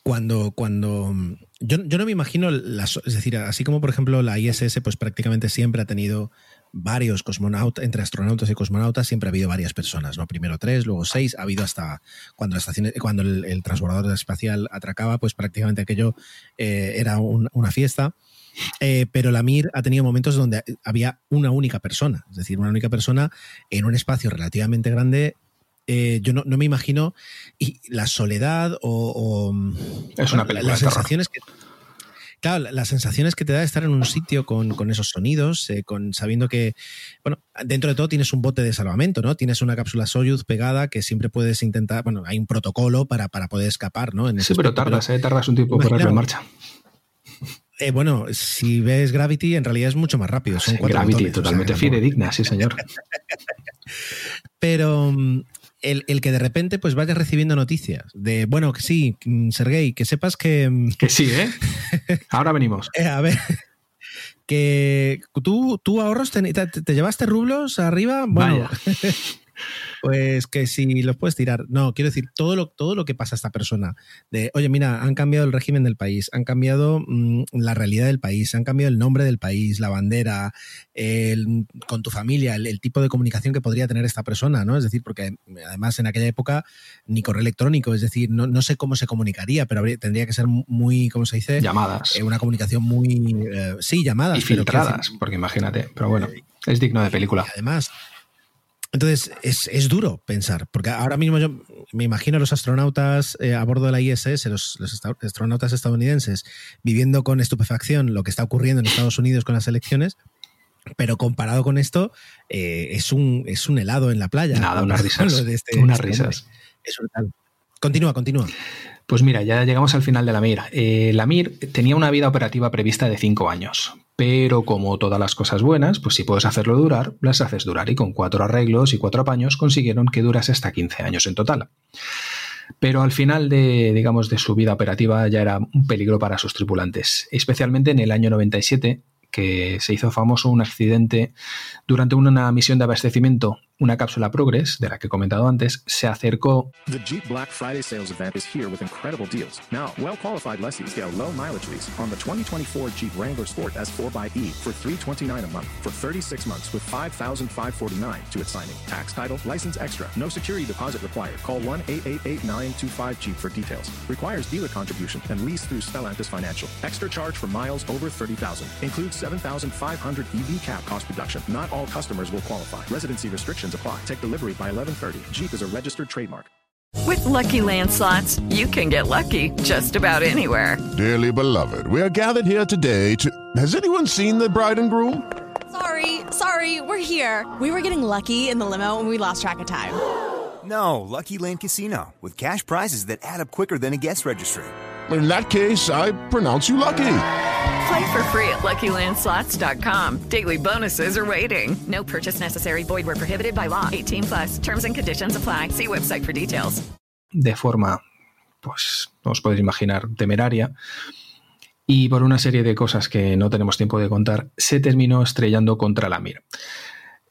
cuando, cuando yo, yo no me imagino, las, es decir, así como por ejemplo la ISS, pues prácticamente siempre ha tenido varios cosmonautas, entre astronautas y cosmonautas siempre ha habido varias personas, ¿no? Primero tres, luego seis, ha habido hasta cuando la estación, cuando el, transbordador espacial atracaba, pues prácticamente aquello eh, era una fiesta. Eh, pero la Mir ha tenido momentos donde había una única persona, es decir, una única persona en un espacio relativamente grande. Eh, yo no, me imagino y la soledad o,
es una película
las sensaciones que Claro, las sensaciones que te da estar en un sitio con, esos sonidos, eh, con sabiendo que, bueno, dentro de todo tienes un bote de salvamento, ¿no? Tienes una cápsula Soyuz pegada que siempre puedes intentar, bueno, hay un protocolo para, para poder escapar, ¿no?
sí, pero tardas, ¿eh? Tardas un tiempo ponerlo en marcha.
Eh, bueno, si ves Gravity, en realidad es mucho más rápido. Son
Gravity, totalmente fidedigna, sí, señor.
Pero mm, el, que de repente pues vayas recibiendo noticias de, bueno, que sí, mm, Sergey, que sepas que...
Mm, que sí, ¿eh? Ahora venimos.
Eh, a ver, que tú, tú ahorros, te, te, llevaste rublos arriba, bueno... Pues que si los puedes tirar. No, quiero decir, todo lo, todo lo que pasa a esta persona. De, oye, mira, han cambiado el régimen del país, han cambiado mm, la realidad del país, han cambiado el nombre del país, la bandera, el, con tu familia, el, tipo de comunicación que podría tener esta persona, ¿no? Es decir, porque además en aquella época ni correo electrónico, es decir, no, no sé cómo se comunicaría, pero tendría que ser muy, ¿cómo se dice?
Llamadas.
Eh, una comunicación muy. Eh, sí, llamadas.
Y filtradas, porque imagínate, pero bueno, eh, es digno de película.
Además, entonces, es, duro pensar, porque ahora mismo yo me imagino a los astronautas eh, a bordo de la ISS, los, astronautas estadounidenses, viviendo con estupefacción lo que está ocurriendo en Estados Unidos con las elecciones, pero comparado con esto, eh, es, un, es un helado en la playa.
Nada, unas risas. Este unas risas.
Es Continúa, continúa.
Pues mira, ya llegamos al final de la MIR. Eh, la MIR tenía una vida operativa prevista de cinco años, pero como todas las cosas buenas, pues si puedes hacerlo durar, las haces durar y con cuatro arreglos y cuatro apaños consiguieron que durase hasta 15 años en total. Pero al final de, digamos, de su vida operativa ya era un peligro para sus tripulantes, especialmente en el año 97, que se hizo famoso un accidente durante una misión de abastecimiento una cápsula Progress, de la que he comentado antes, se acercó. The Jeep Black Friday sales event is here with incredible deals. Now, well-qualified lessees get a low mileage lease on the 2024 Jeep Wrangler Sport S4xE for 329 a month for 36 months with $5,549 to its signing. Tax title, license extra. No security deposit required. Call 1-888-925-JEEP for details. Requires dealer contribution and lease through Stellantis Financial. Extra charge for miles over 30,000. Includes 7,500 EV cap cost reduction. Not all customers will qualify. Residency restrictions apply. Take delivery by 1130. Jeep is a registered trademark.
With lucky landslots, you can get lucky just about anywhere.
Dearly beloved, we are gathered here today to. Has anyone seen the bride and groom?
Sorry, sorry, we're here. We were getting lucky in the limo and we lost track of time.
No, Lucky Land Casino, with cash prizes that add up quicker than a guest registry.
In that case, I pronounce you lucky.
Play for free at LuckyLandSlots.com. Daily bonuses are waiting. No purchase necessary. Void were prohibited by law. 18 plus. Terms and conditions apply. See website for details.
De forma, pues, os podéis imaginar, temeraria. Y por una serie de cosas que no tenemos tiempo de contar, se terminó estrellando contra la mira.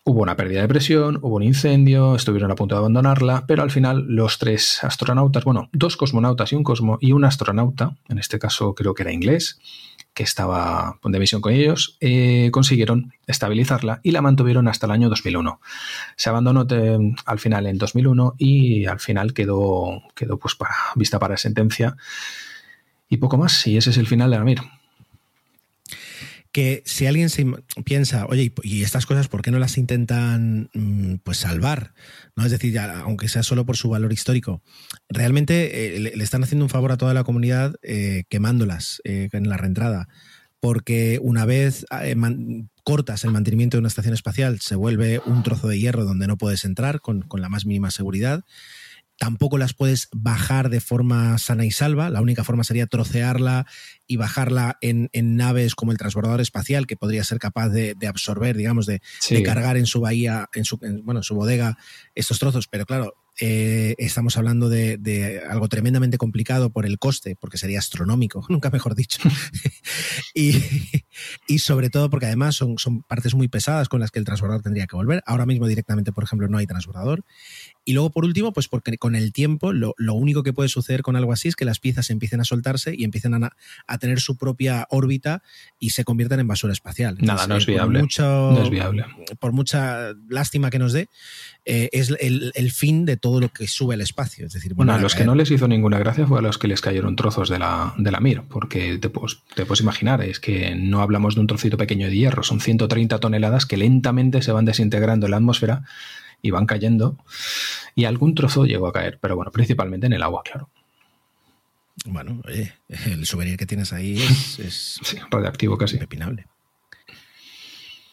Hubo una pérdida de presión, hubo un incendio, estuvieron a punto de abandonarla, pero al final los tres astronautas, bueno, dos cosmonautas y un cosmo y un astronauta, en este caso creo que era inglés, que estaba de misión con ellos, eh, consiguieron estabilizarla y la mantuvieron hasta el año 2001. Se abandonó al final en 2001 y al final quedó, quedó pues para, vista para sentencia y poco más. Y ese es el final de la MIR
que si alguien se piensa, oye, y estas cosas, ¿por qué no las intentan mm, pues salvar? ¿No? Es decir, aunque sea solo por su valor histórico, realmente eh, le, están haciendo un favor a toda la comunidad eh, quemándolas eh, en la reentrada. Porque una vez cortas el mantenimiento de una estación espacial, se vuelve un trozo de hierro donde no puedes entrar con, con la más mínima seguridad tampoco las puedes bajar de forma sana y salva. La única forma sería trocearla y bajarla en, naves como el transbordador espacial, que podría ser capaz de, absorber, digamos, de, cargar en su bahía, en su, bueno, en su bodega estos trozos. Pero claro, eh, estamos hablando de, algo tremendamente complicado por el coste, porque sería astronómico, nunca mejor dicho. y, sobre todo porque además son, son partes muy pesadas con las que el transbordador tendría que volver. Ahora mismo directamente, por ejemplo, no hay transbordador. Y luego, por último, pues porque con el tiempo lo, lo, único que puede suceder con algo así es que las piezas empiecen a soltarse y empiecen a, a tener su propia órbita y se conviertan en basura espacial.
Entonces, Nada, no es viable. Por mucho, no es viable.
Por mucha lástima que nos dé, eh, es el, el, fin de todo lo que sube al espacio. Es decir,
bueno, a los que no les hizo ninguna gracia fue a los que les cayeron trozos de la, de la Mir, porque te, puedes, te puedes imaginar, es que no hablamos de un trocito pequeño de hierro, son 130 toneladas que lentamente se van desintegrando en la atmósfera y van cayendo. Y algún trozo llegó a caer, pero bueno, principalmente en el agua, claro.
Bueno, eh, el souvenir que tienes ahí es, es
sí, radioactivo casi.
Impepinable.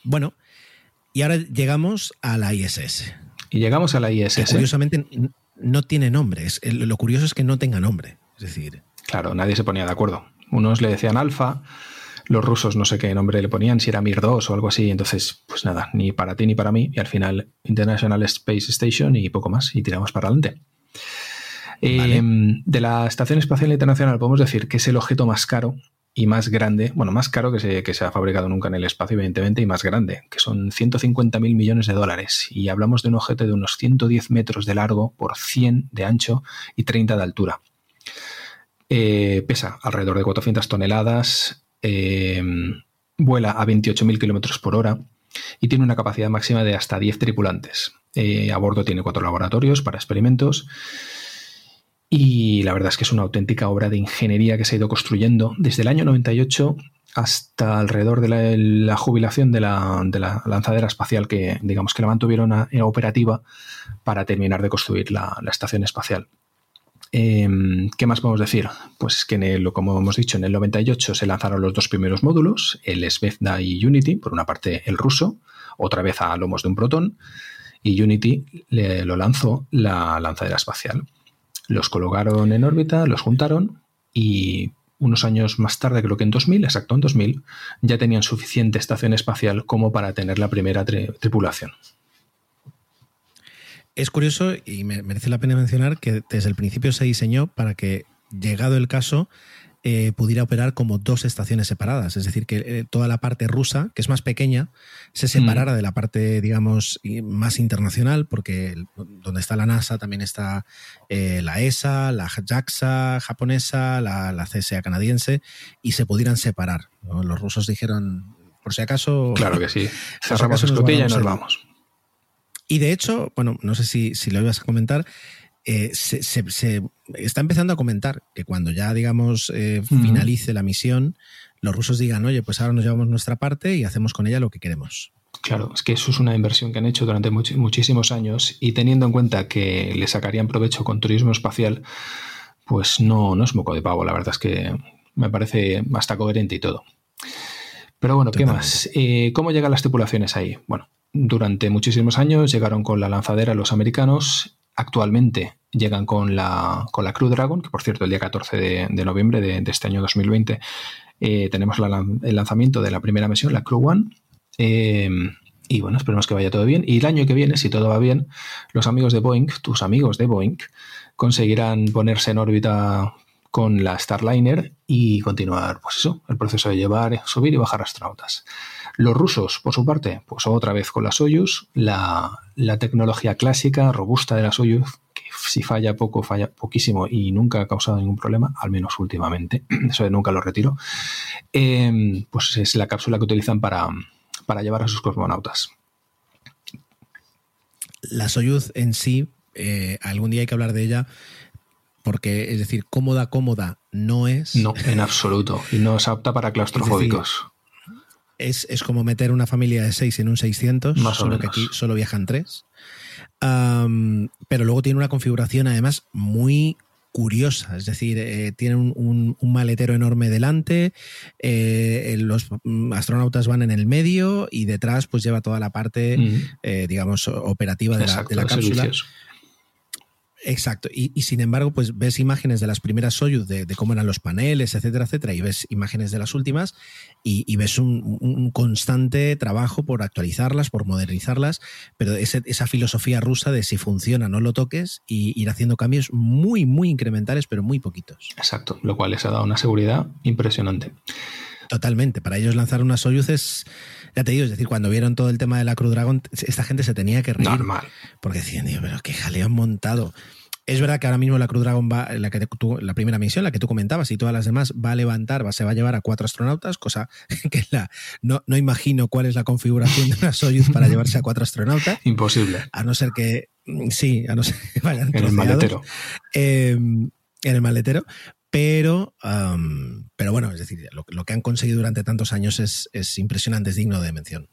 Bueno, y ahora llegamos a la ISS.
Y llegamos a la ISS.
Que curiosamente no tiene nombre. Lo curioso es que no tenga nombre. Es decir.
Claro, nadie se ponía de acuerdo. Unos le decían alfa, los rusos no sé qué nombre le ponían, si era Mir 2 o algo así. Entonces, pues nada, ni para ti ni para mí. Y al final, International Space Station y poco más. Y tiramos para adelante. Vale. Eh, de la Estación Espacial Internacional podemos decir que es el objeto más caro y más grande, bueno, más caro que se, que se ha fabricado nunca en el espacio, evidentemente, y más grande, que son 150 mil millones de dólares. Y hablamos de un objeto de unos 110 metros de largo por 100 de ancho y 30 de altura. Eh, pesa alrededor de 400 toneladas, eh, vuela a 28.000 kilómetros por hora y tiene una capacidad máxima de hasta 10 tripulantes. Eh, a bordo tiene cuatro laboratorios para experimentos y la verdad es que es una auténtica obra de ingeniería que se ha ido construyendo desde el año 98 hasta alrededor de la, la jubilación de la, de la, lanzadera espacial que digamos que la mantuvieron operativa para terminar de construir la estación espacial. Eh, ¿Qué más podemos decir? Pues que, en el, como hemos dicho, en el 98 se lanzaron los dos primeros módulos, el Svezda y Unity, por una parte el ruso, otra vez a lomos de un protón, y Unity le, lo lanzó la lanzadera espacial. Los colocaron en órbita, los juntaron y unos años más tarde, creo que en 2000, exacto en 2000, ya tenían suficiente estación espacial como para tener la primera tri tripulación.
Es curioso y merece la pena mencionar que desde el principio se diseñó para que, llegado el caso, eh, pudiera operar como dos estaciones separadas. Es decir, que eh, toda la parte rusa, que es más pequeña, se separara mm. de la parte, digamos, más internacional, porque el, donde está la NASA también está eh, la ESA, la JAXA japonesa, la, la CSA canadiense, y se pudieran separar. ¿no? Los rusos dijeron, por si acaso.
Claro que sí. Cerramos si escotilla y nos vamos.
Y de hecho, bueno, no sé si, si lo ibas a comentar, eh, se, se, se, está empezando a comentar que cuando ya, digamos, eh, finalice la misión, los rusos digan, oye, pues ahora nos llevamos nuestra parte y hacemos con ella lo que queremos.
Claro, es que eso es una inversión que han hecho durante much muchísimos años y teniendo en cuenta que le sacarían provecho con turismo espacial, pues no, no es moco de pavo, la verdad es que me parece hasta coherente y todo. Pero bueno, ¿qué más? Eh, ¿Cómo llegan las tripulaciones ahí? Bueno, durante muchísimos años llegaron con la lanzadera los americanos. Actualmente llegan con la, con la Crew Dragon, que por cierto el día 14 de, de noviembre de, este año 2020 eh, tenemos el lanzamiento de la primera misión, la Crew One. Eh, y bueno, esperemos que vaya todo bien. Y el año que viene, si todo va bien, los amigos de Boeing, tus amigos de Boeing, conseguirán ponerse en órbita con la Starliner y continuar, pues eso, el proceso de llevar, subir y bajar astronautas. Los rusos, por su parte, pues otra vez con la Soyuz, la, la tecnología clásica, robusta de la Soyuz, que si falla poco, falla poquísimo y nunca ha causado ningún problema, al menos últimamente, eso de nunca lo retiro, eh, pues es la cápsula que utilizan para, para llevar a sus cosmonautas.
La Soyuz en sí, eh, algún día hay que hablar de ella, porque es decir, cómoda, cómoda no es.
No, en absoluto. Y no es apta para claustrofóbicos.
Es decir, es, es, como meter una familia de seis en un 600, Más solo que aquí solo viajan tres. Um, pero luego tiene una configuración además muy curiosa, es decir, eh, tiene un, un, un, maletero enorme delante, eh, los astronautas van en el medio y detrás pues lleva toda la parte, mm. eh, digamos, operativa de Exacto, la, de la cápsula. Servicios. Exacto. Y, y, sin embargo, pues ves imágenes de las primeras Soyuz, de, de, cómo eran los paneles, etcétera, etcétera, y ves imágenes de las últimas, y, y ves un, un, constante trabajo por actualizarlas, por modernizarlas, pero ese, esa filosofía rusa de si funciona, no lo toques, y ir haciendo cambios muy, muy incrementales, pero muy poquitos.
Exacto, lo cual les ha dado una seguridad impresionante.
Totalmente. Para ellos lanzar una Soyuz es, ya te digo, es decir, cuando vieron todo el tema de la Crew Dragon, esta gente se tenía que reír.
Normal.
Porque decían, Dios, pero qué jaleo han montado. Es verdad que ahora mismo la Crew Dragon va, la, que tú, la primera misión, la que tú comentabas, y todas las demás, va a levantar, va, se va a llevar a cuatro astronautas, cosa que la, no, no imagino cuál es la configuración de una Soyuz para llevarse a cuatro astronautas.
Imposible.
A no ser que, sí, a no ser que vayan
En el maletero.
Eh, en el maletero. Pero, um, pero bueno, es decir, lo, lo, que han conseguido durante tantos años es, es impresionante, es digno de mención.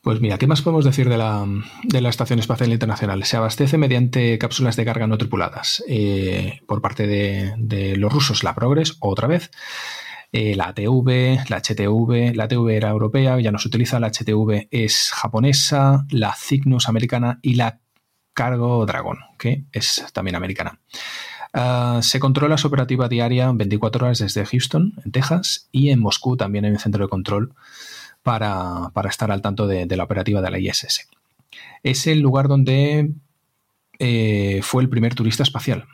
Pues mira, ¿qué más podemos decir de la, de la, Estación Espacial Internacional? Se abastece mediante cápsulas de carga no tripuladas eh, por parte de, los rusos, la Progress, otra vez. Eh, la ATV, la HTV, la ATV era europea, ya no se utiliza, la HTV es japonesa, la Cygnus americana y la Cargo Dragon, que es también americana. Uh, se controla su operativa diaria 24 horas desde Houston, en Texas, y en Moscú también hay un centro de control para, estar al tanto de, la operativa de la ISS. Es el lugar donde eh, fue el primer turista espacial.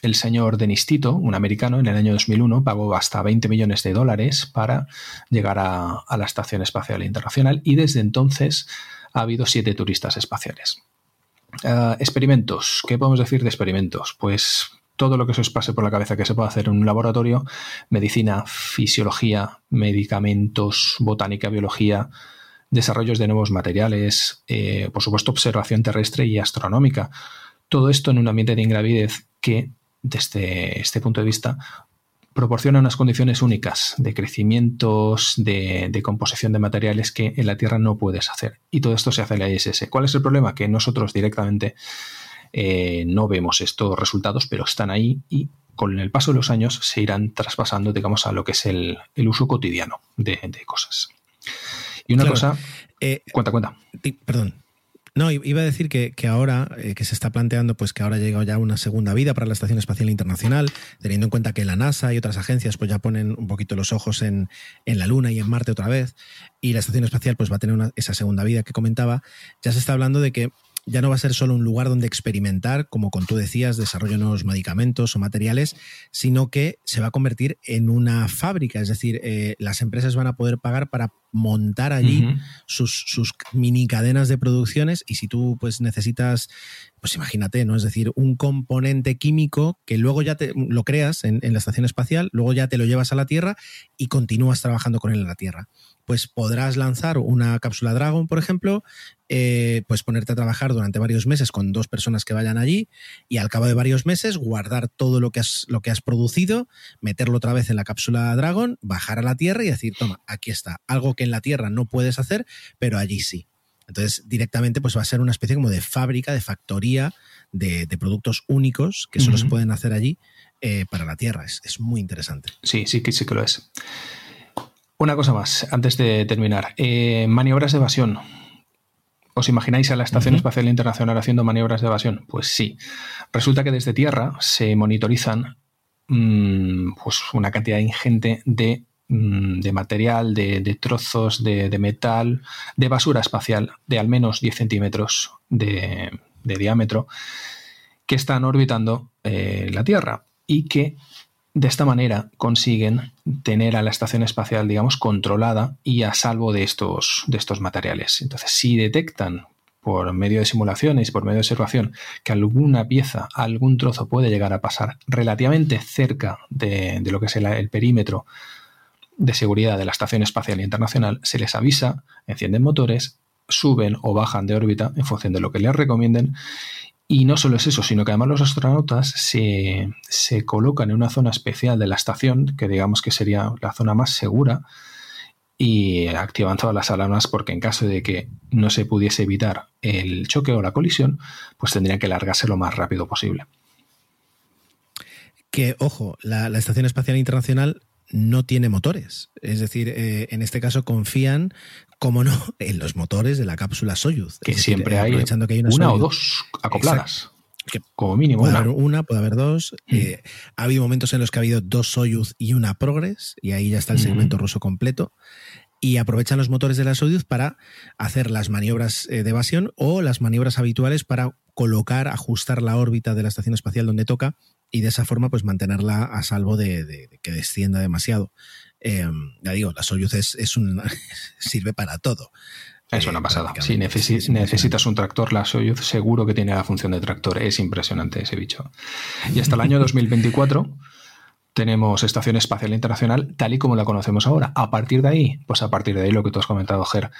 El señor Denis Tito, un americano, en el año 2001 pagó hasta 20 millones de dólares para llegar a, la Estación Espacial Internacional y desde entonces ha habido siete turistas espaciales. Uh, experimentos. ¿Qué podemos decir de experimentos? Pues todo lo que se os pase por la cabeza que se puede hacer en un laboratorio, medicina, fisiología, medicamentos, botánica, biología, desarrollos de nuevos materiales, eh, por supuesto observación terrestre y astronómica. Todo esto en un ambiente de ingravidez que, desde este punto de vista, proporciona unas condiciones únicas de crecimientos, de, de, composición de materiales que en la Tierra no puedes hacer. Y todo esto se hace en la ISS. ¿Cuál es el problema? Que nosotros directamente eh, no vemos estos resultados, pero están ahí y con el paso de los años se irán traspasando, digamos, a lo que es el, el uso cotidiano de, de, cosas. Y una claro, cosa... Eh, cuenta, cuenta.
Perdón. No, iba a decir que, que ahora eh, que se está planteando pues que ahora ha llegado ya una segunda vida para la Estación Espacial Internacional, teniendo en cuenta que la NASA y otras agencias pues ya ponen un poquito los ojos en, en la Luna y en Marte otra vez, y la Estación Espacial pues va a tener una, esa segunda vida que comentaba, ya se está hablando de que ya no va a ser solo un lugar donde experimentar, como con tú decías, desarrollo de nuevos medicamentos o materiales, sino que se va a convertir en una fábrica, es decir, eh, las empresas van a poder pagar para montar allí uh -huh. sus, sus, mini cadenas de producciones y si tú pues necesitas, pues imagínate, ¿no? Es decir, un componente químico que luego ya te, lo creas en, en la estación espacial, luego ya te lo llevas a la Tierra y continúas trabajando con él en la Tierra pues podrás lanzar una cápsula Dragon, por ejemplo, eh, pues ponerte a trabajar durante varios meses con dos personas que vayan allí y al cabo de varios meses guardar todo lo que has, lo que has producido, meterlo otra vez en la cápsula Dragon, bajar a la Tierra y decir, toma, aquí está, algo que en la Tierra no puedes hacer, pero allí sí. Entonces, directamente, pues va a ser una especie como de fábrica, de factoría de, de productos únicos que solo uh -huh. se pueden hacer allí eh, para la Tierra. Es, es muy interesante.
Sí, sí que sí que lo es. Una cosa más, antes de terminar. Eh, maniobras de evasión. ¿Os imagináis a la Estación uh -huh. Espacial Internacional haciendo maniobras de evasión? Pues sí. Resulta que desde Tierra se monitorizan mmm, pues una cantidad ingente de, de material, de, trozos de, metal, de basura espacial de al menos 10 centímetros de, diámetro que están orbitando eh, la Tierra y que de esta manera consiguen tener a la estación espacial, digamos, controlada y a salvo de estos, de estos materiales. Entonces, si detectan por medio de simulaciones por medio de observación que alguna pieza, algún trozo puede llegar a pasar relativamente cerca de, lo que es el, perímetro de seguridad de la Estación Espacial Internacional, se les avisa, encienden motores, suben o bajan de órbita en función de lo que les recomienden y no solo es eso, sino que además los astronautas se, se, colocan en una zona especial de la estación, que digamos que sería la zona más segura, y activan todas las alarmas porque en caso de que no se pudiese evitar el choque o la colisión, pues tendrían que largarse lo más rápido posible.
Que, ojo, la, la Estación Espacial Internacional no tiene motores. Es decir, eh, en este caso confían, como no, en los motores de la cápsula Soyuz.
Que siempre hay
que hay
una, una o dos acopladas. Que como mínimo
puede
una.
haber una, puede haber dos. Mm. Eh, ha habido momentos en los que ha habido dos Soyuz y una Progress, y ahí ya está el segmento mm. ruso completo. Y aprovechan los motores de la Soyuz para hacer las maniobras eh, de evasión o las maniobras habituales para colocar, ajustar la órbita de la estación espacial donde toca y de esa forma pues mantenerla a salvo de, de, de que descienda demasiado. Eh, ya digo, la Soyuz es, es un, sirve para todo.
Es una pasada. Si necesitas un tractor, la Soyuz seguro que tiene la función de tractor. Es impresionante ese bicho. Y hasta el año 2024 tenemos Estación Espacial Internacional tal y como la conocemos ahora. A partir de ahí, pues a partir de ahí lo que tú has comentado, Ger,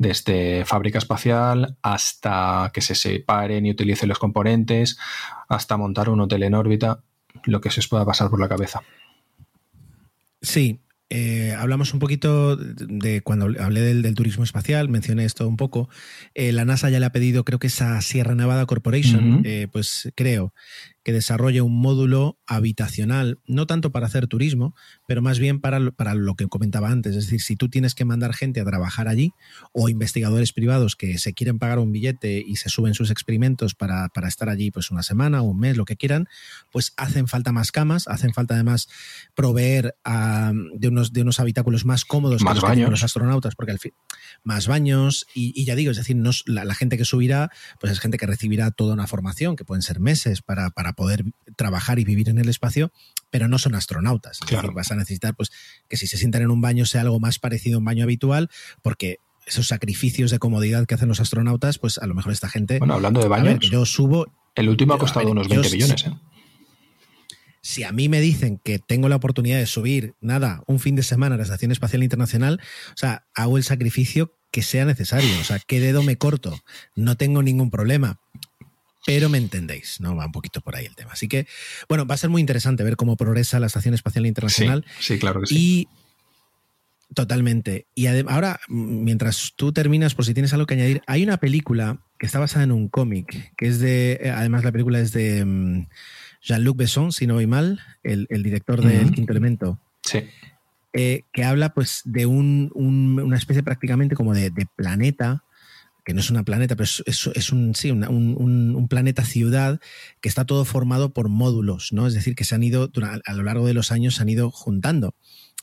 desde fábrica espacial hasta que se separen y utilicen los componentes, hasta montar un hotel en órbita, lo que se os pueda pasar por la cabeza.
Sí, eh, hablamos un poquito de cuando hablé del, turismo espacial, mencioné esto un poco. Eh, la NASA ya le ha pedido, creo que esa Sierra Nevada Corporation, eh, pues creo que desarrolle un módulo habitacional, no tanto para hacer turismo, pero más bien para, para, lo que comentaba antes. Es decir, si tú tienes que mandar gente a trabajar allí o investigadores privados que se quieren pagar un billete y se suben sus experimentos para, para estar allí pues una semana o un mes, lo que quieran, pues hacen falta más camas, hacen falta además proveer de, unos, de unos habitáculos más cómodos
más que los,
los astronautas, porque al fin, más baños y, ya digo, es decir, no, la, la, gente que subirá, pues es gente que recibirá toda una formación, que pueden ser meses para, para poder trabajar y vivir en el espacio, pero no son astronautas.
Claro.
vas a necesitar pues, que si se sientan en un baño sea algo más parecido a un baño habitual, porque esos sacrificios de comodidad que hacen los astronautas, pues a lo mejor esta gente...
Bueno, hablando de baños,
yo subo...
El último ha costado unos 20 millones. ¿eh?
Si a mí me dicen que tengo la oportunidad de subir, nada, un fin de semana a la Estación Espacial Internacional, o sea, hago el sacrificio que sea necesario. O sea, ¿qué dedo me corto? No tengo ningún problema pero me entendéis, ¿no? Va un poquito por ahí el tema. Así que, bueno, va a ser muy interesante ver cómo progresa la Estación Espacial Internacional.
Sí, claro que
sí. Y totalmente. Y ahora, mientras tú terminas, por si tienes algo que añadir, hay una película que está basada en un cómic, que es de, eh, además la película es de mm, Jean-Luc Besson, si no voy mal, el, director del Quinto Elemento.
Sí.
Eh, que habla pues de un, una especie prácticamente como de, de planeta que no es una planeta, pero es, un, sí, un, planeta ciudad que está todo formado por módulos, ¿no? Es decir, que se han ido, a lo largo de los años, se han ido juntando.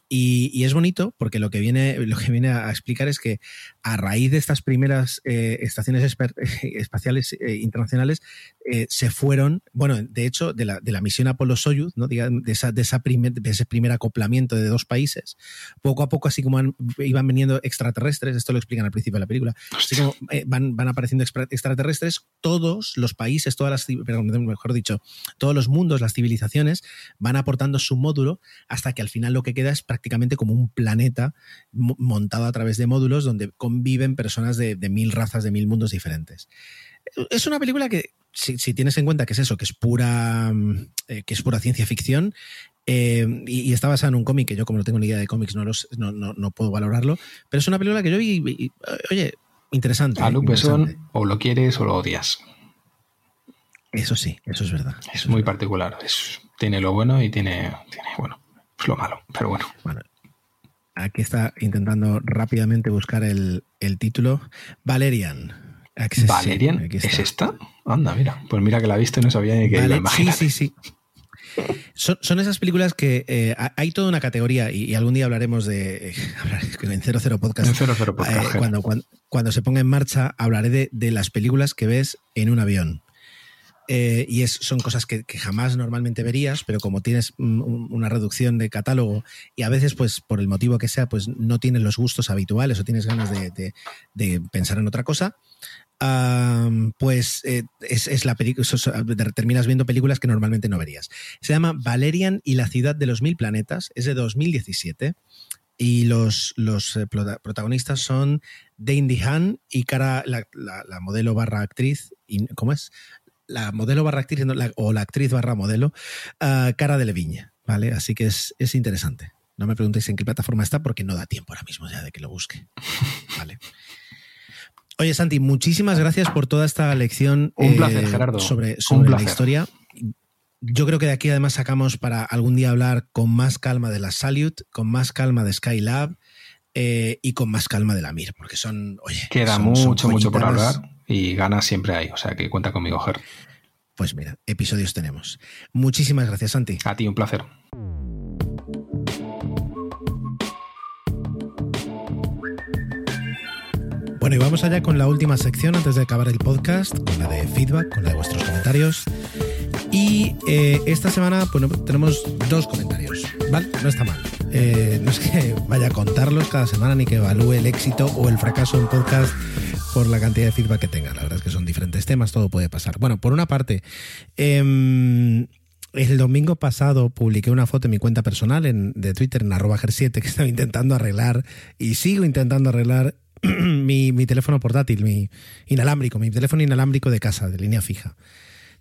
Y, es bonito porque lo que, viene, lo que viene a explicar es que a raíz de estas primeras eh, estaciones espaciales eh, internacionales eh, se fueron, bueno, de hecho, de la, de la misión Apolo-Soyuz, ¿no? de, esa, de, esa de ese primer acoplamiento de dos países, poco a poco, así como iban viniendo extraterrestres, esto lo explican al principio de la película, así como van, van apareciendo extraterrestres, todos los países, todas las, mejor dicho, todos los mundos, las civilizaciones, van aportando su módulo hasta que al final lo que queda es prácticamente como un planeta montado a través de módulos donde conviven personas de, mil razas, de mil mundos diferentes. Es una película que, si, tienes en cuenta que es eso, que es pura, mm, eh, que es pura ciencia ficción, eh, y, está basada en un cómic que yo, como no tengo ni idea de cómics, no, los, no, puedo valorarlo, pero es una película que yo vi, oye, interesante.
A Luke Besson o lo quieres o lo odias.
Eso sí, eso es verdad.
Es muy particular. tiene lo bueno y tiene, tiene bueno, lo malo, pero bueno.
aquí está intentando rápidamente buscar el, título. Valerian.
¿Valerian? ¿Es esta? Anda, mira. Pues mira que la viste y no sabía ni que iba
Sí, sí, sí. Son, esas películas que eh, hay toda una categoría y, algún día hablaremos de en 00 Podcast.
En 00 Podcast.
Eh, cuando, cuando, se ponga en marcha hablaré de, de, las películas que ves en un avión. Eh, y es, son cosas que, jamás normalmente verías, pero como tienes una reducción de catálogo y a veces, pues por el motivo que sea, pues no tienes los gustos habituales o tienes ganas de, pensar en otra cosa, pues eh, es, la película, terminas viendo películas que normalmente no verías. Se llama Valerian y la ciudad de los mil planetas, es de 2017 y los, los eh, protagonistas son Dane Han y Cara, la, modelo barra actriz, ¿cómo es? la modelo barra actriz o la actriz barra modelo, uh, Cara de Leviña, ¿vale? Así que es, interesante. No me preguntéis en qué plataforma está porque no da tiempo ahora mismo ya de que lo busque. Vale. Oye, Santi, muchísimas gracias por toda esta lección
Un placer, eh, Gerardo.
sobre, la historia. Yo creo que de aquí además sacamos para algún día hablar con más calma de la Salute, con más calma de Skylab eh, y con más calma de la Mir, porque son, oye,
queda mucho, mucho por hablar y ganas siempre hay. O sea que cuenta conmigo, Ger.
Pues mira, episodios tenemos. Muchísimas gracias, Santi.
A ti, un placer.
Bueno, y vamos allá con la última sección antes de acabar el podcast, con la de feedback, con la de vuestros comentarios. Y eh, esta semana pues, tenemos dos comentarios, ¿vale? No está mal. Eh, no es que vaya a contarlos cada semana ni que evalúe el éxito o el fracaso en podcast por la cantidad de feedback que tenga. La verdad es que son diferentes temas, todo puede pasar. Bueno, por una parte, em, el domingo pasado publiqué una foto en mi cuenta personal de Twitter en arroba 7 que estaba intentando arreglar y sigo intentando arreglar mi, mi teléfono portátil, mi inalámbrico, mi teléfono inalámbrico de casa, de línea fija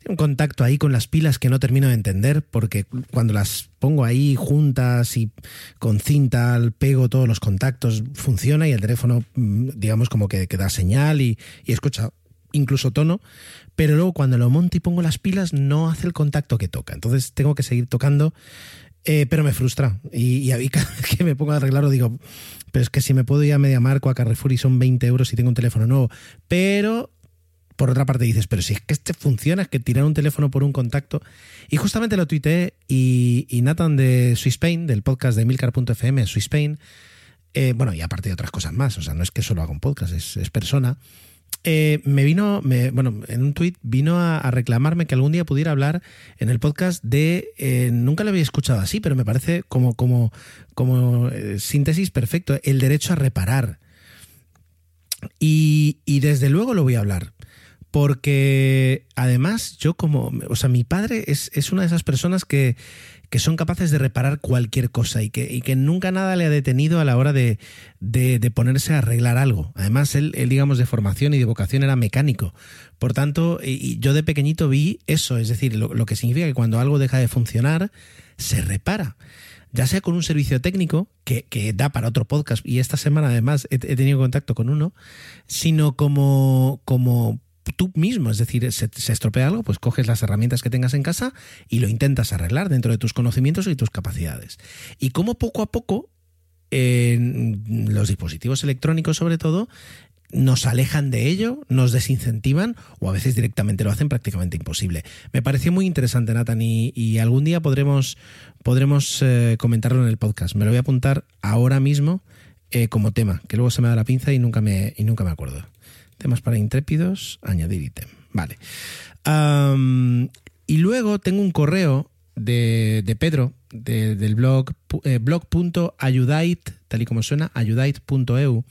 un contacto ahí con las pilas que no termino de entender, porque cuando las pongo ahí juntas y con cinta pego todos los contactos, funciona y el teléfono, mm, digamos, como que, da señal y, escucha incluso tono, pero luego cuando lo monto y pongo las pilas no hace el contacto que toca. Entonces tengo que seguir tocando, eh, pero me frustra. Y, y, cada vez que me pongo a arreglarlo digo, pero es que si me puedo ir a Media Marco, a Carrefour y son 20 euros y tengo un teléfono nuevo. Pero por otra parte dices, pero si es que este funciona, es que tirar un teléfono por un contacto. Y justamente lo tuiteé y, Nathan de Spain, del podcast de milcar.fm, Swispain, eh, bueno, y aparte de otras cosas más, o sea, no es que solo haga un podcast, es, persona, eh, me vino, bueno, en un tuit vino a, reclamarme que algún día pudiera hablar en el podcast de, eh, nunca lo había escuchado así, pero me parece como, como, como síntesis perfecto, el derecho a reparar. Y, y desde luego lo voy a hablar porque además yo como, o sea, mi padre es, una de esas personas que, son capaces de reparar cualquier cosa y que, y que, nunca nada le ha detenido a la hora de, ponerse a arreglar algo. Además, él, digamos, de formación y de vocación era mecánico. Por tanto, yo de pequeñito vi eso, es decir, lo, que significa que cuando algo deja de funcionar, se repara ya sea con un servicio técnico, que, da para otro podcast, y esta semana además he, he, tenido contacto con uno, sino como, como tú mismo, es decir, se, estropea algo, pues coges las herramientas que tengas en casa y lo intentas arreglar dentro de tus conocimientos y tus capacidades. Y como poco a poco los dispositivos electrónicos sobre todo nos alejan de ello, nos desincentivan o a veces directamente lo hacen prácticamente imposible. Me pareció muy interesante, Nathan, y, algún día podremos, podremos eh, comentarlo en el podcast. Me lo voy a apuntar ahora mismo eh, como tema, que luego se me da la pinza y nunca me, y nunca me acuerdo. Temas para intrépidos, añadir ítem. Vale. y luego tengo un correo de, Pedro del blog eh, blog.ayudait, tal y como suena, ayudait.eu,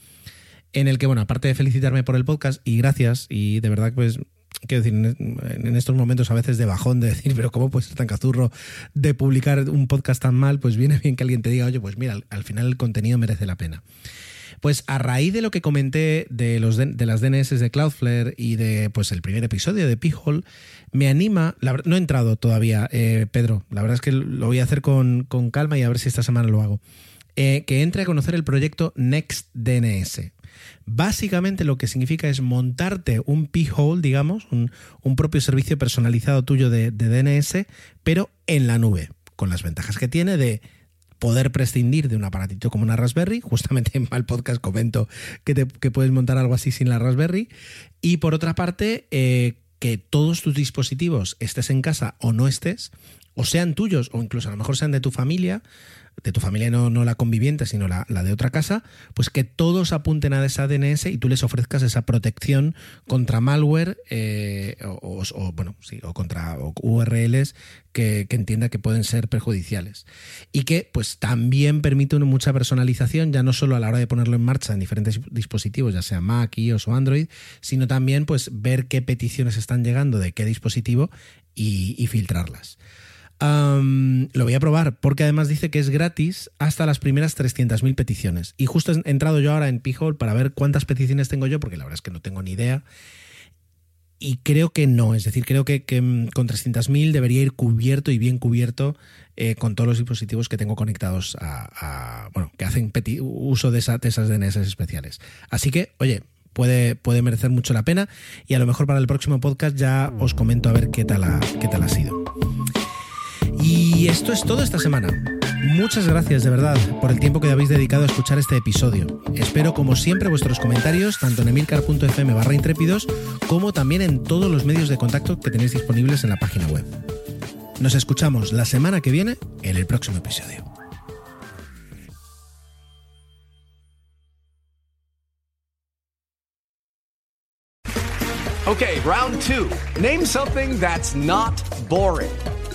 en el que, bueno, aparte de felicitarme por el podcast y gracias, y de verdad, pues quiero decir, en estos momentos a veces de bajón de decir, pero ¿cómo puedes ser tan cazurro de publicar un podcast tan mal? Pues viene bien que alguien te diga, oye, pues mira, al final el contenido merece la pena. Pues a raíz de lo que comenté de, los de, las DNS de Cloudflare y de pues el primer episodio de P-Hole, me anima, no he entrado todavía, eh, Pedro, la verdad es que lo voy a hacer con, calma y a ver si esta semana lo hago, eh, que entre a conocer el proyecto NextDNS. Básicamente lo que significa es montarte un P-Hole, digamos, un, propio servicio personalizado tuyo de, de DNS, pero en la nube, con las ventajas que tiene de poder prescindir de un aparatito como una Raspberry. Justamente en el podcast comento que, te, puedes montar algo así sin la Raspberry. Y por otra parte, eh, que todos tus dispositivos, estés en casa o no estés, o sean tuyos o incluso a lo mejor sean de tu familia, de tu familia no, no la conviviente, sino la, de otra casa, pues que todos apunten a esa DNS y tú les ofrezcas esa protección contra malware eh, o, bueno, sí, o contra URLs que, entienda que pueden ser perjudiciales. Y que pues también permite mucha personalización, ya no solo a la hora de ponerlo en marcha en diferentes dispositivos, ya sea Mac, iOS o Android, sino también pues ver qué peticiones están llegando de qué dispositivo y filtrarlas lo voy a probar porque además dice que es gratis hasta las primeras 300.000 peticiones. Y justo he entrado yo ahora en Pijol para ver cuántas peticiones tengo yo, porque la verdad es que no tengo ni idea. Y creo que no, es decir, creo que, mm, con 300.000 debería ir cubierto y bien cubierto eh, con todos los dispositivos que tengo conectados a, bueno, que hacen uso de, esa, de esas DNS especiales. Así que, oye, puede, puede merecer mucho la pena y a lo mejor para el próximo podcast ya os comento a ver qué tal qué tal ha sido. Y esto es todo esta semana. Muchas gracias de verdad por el tiempo que habéis dedicado a escuchar este episodio. Espero como siempre vuestros comentarios tanto en emilcar.fm barra intrépidos como también en todos los medios de contacto que tenéis disponibles en la página web. Nos escuchamos la semana que viene en el próximo episodio.
Okay, round two. Name something that's not boring.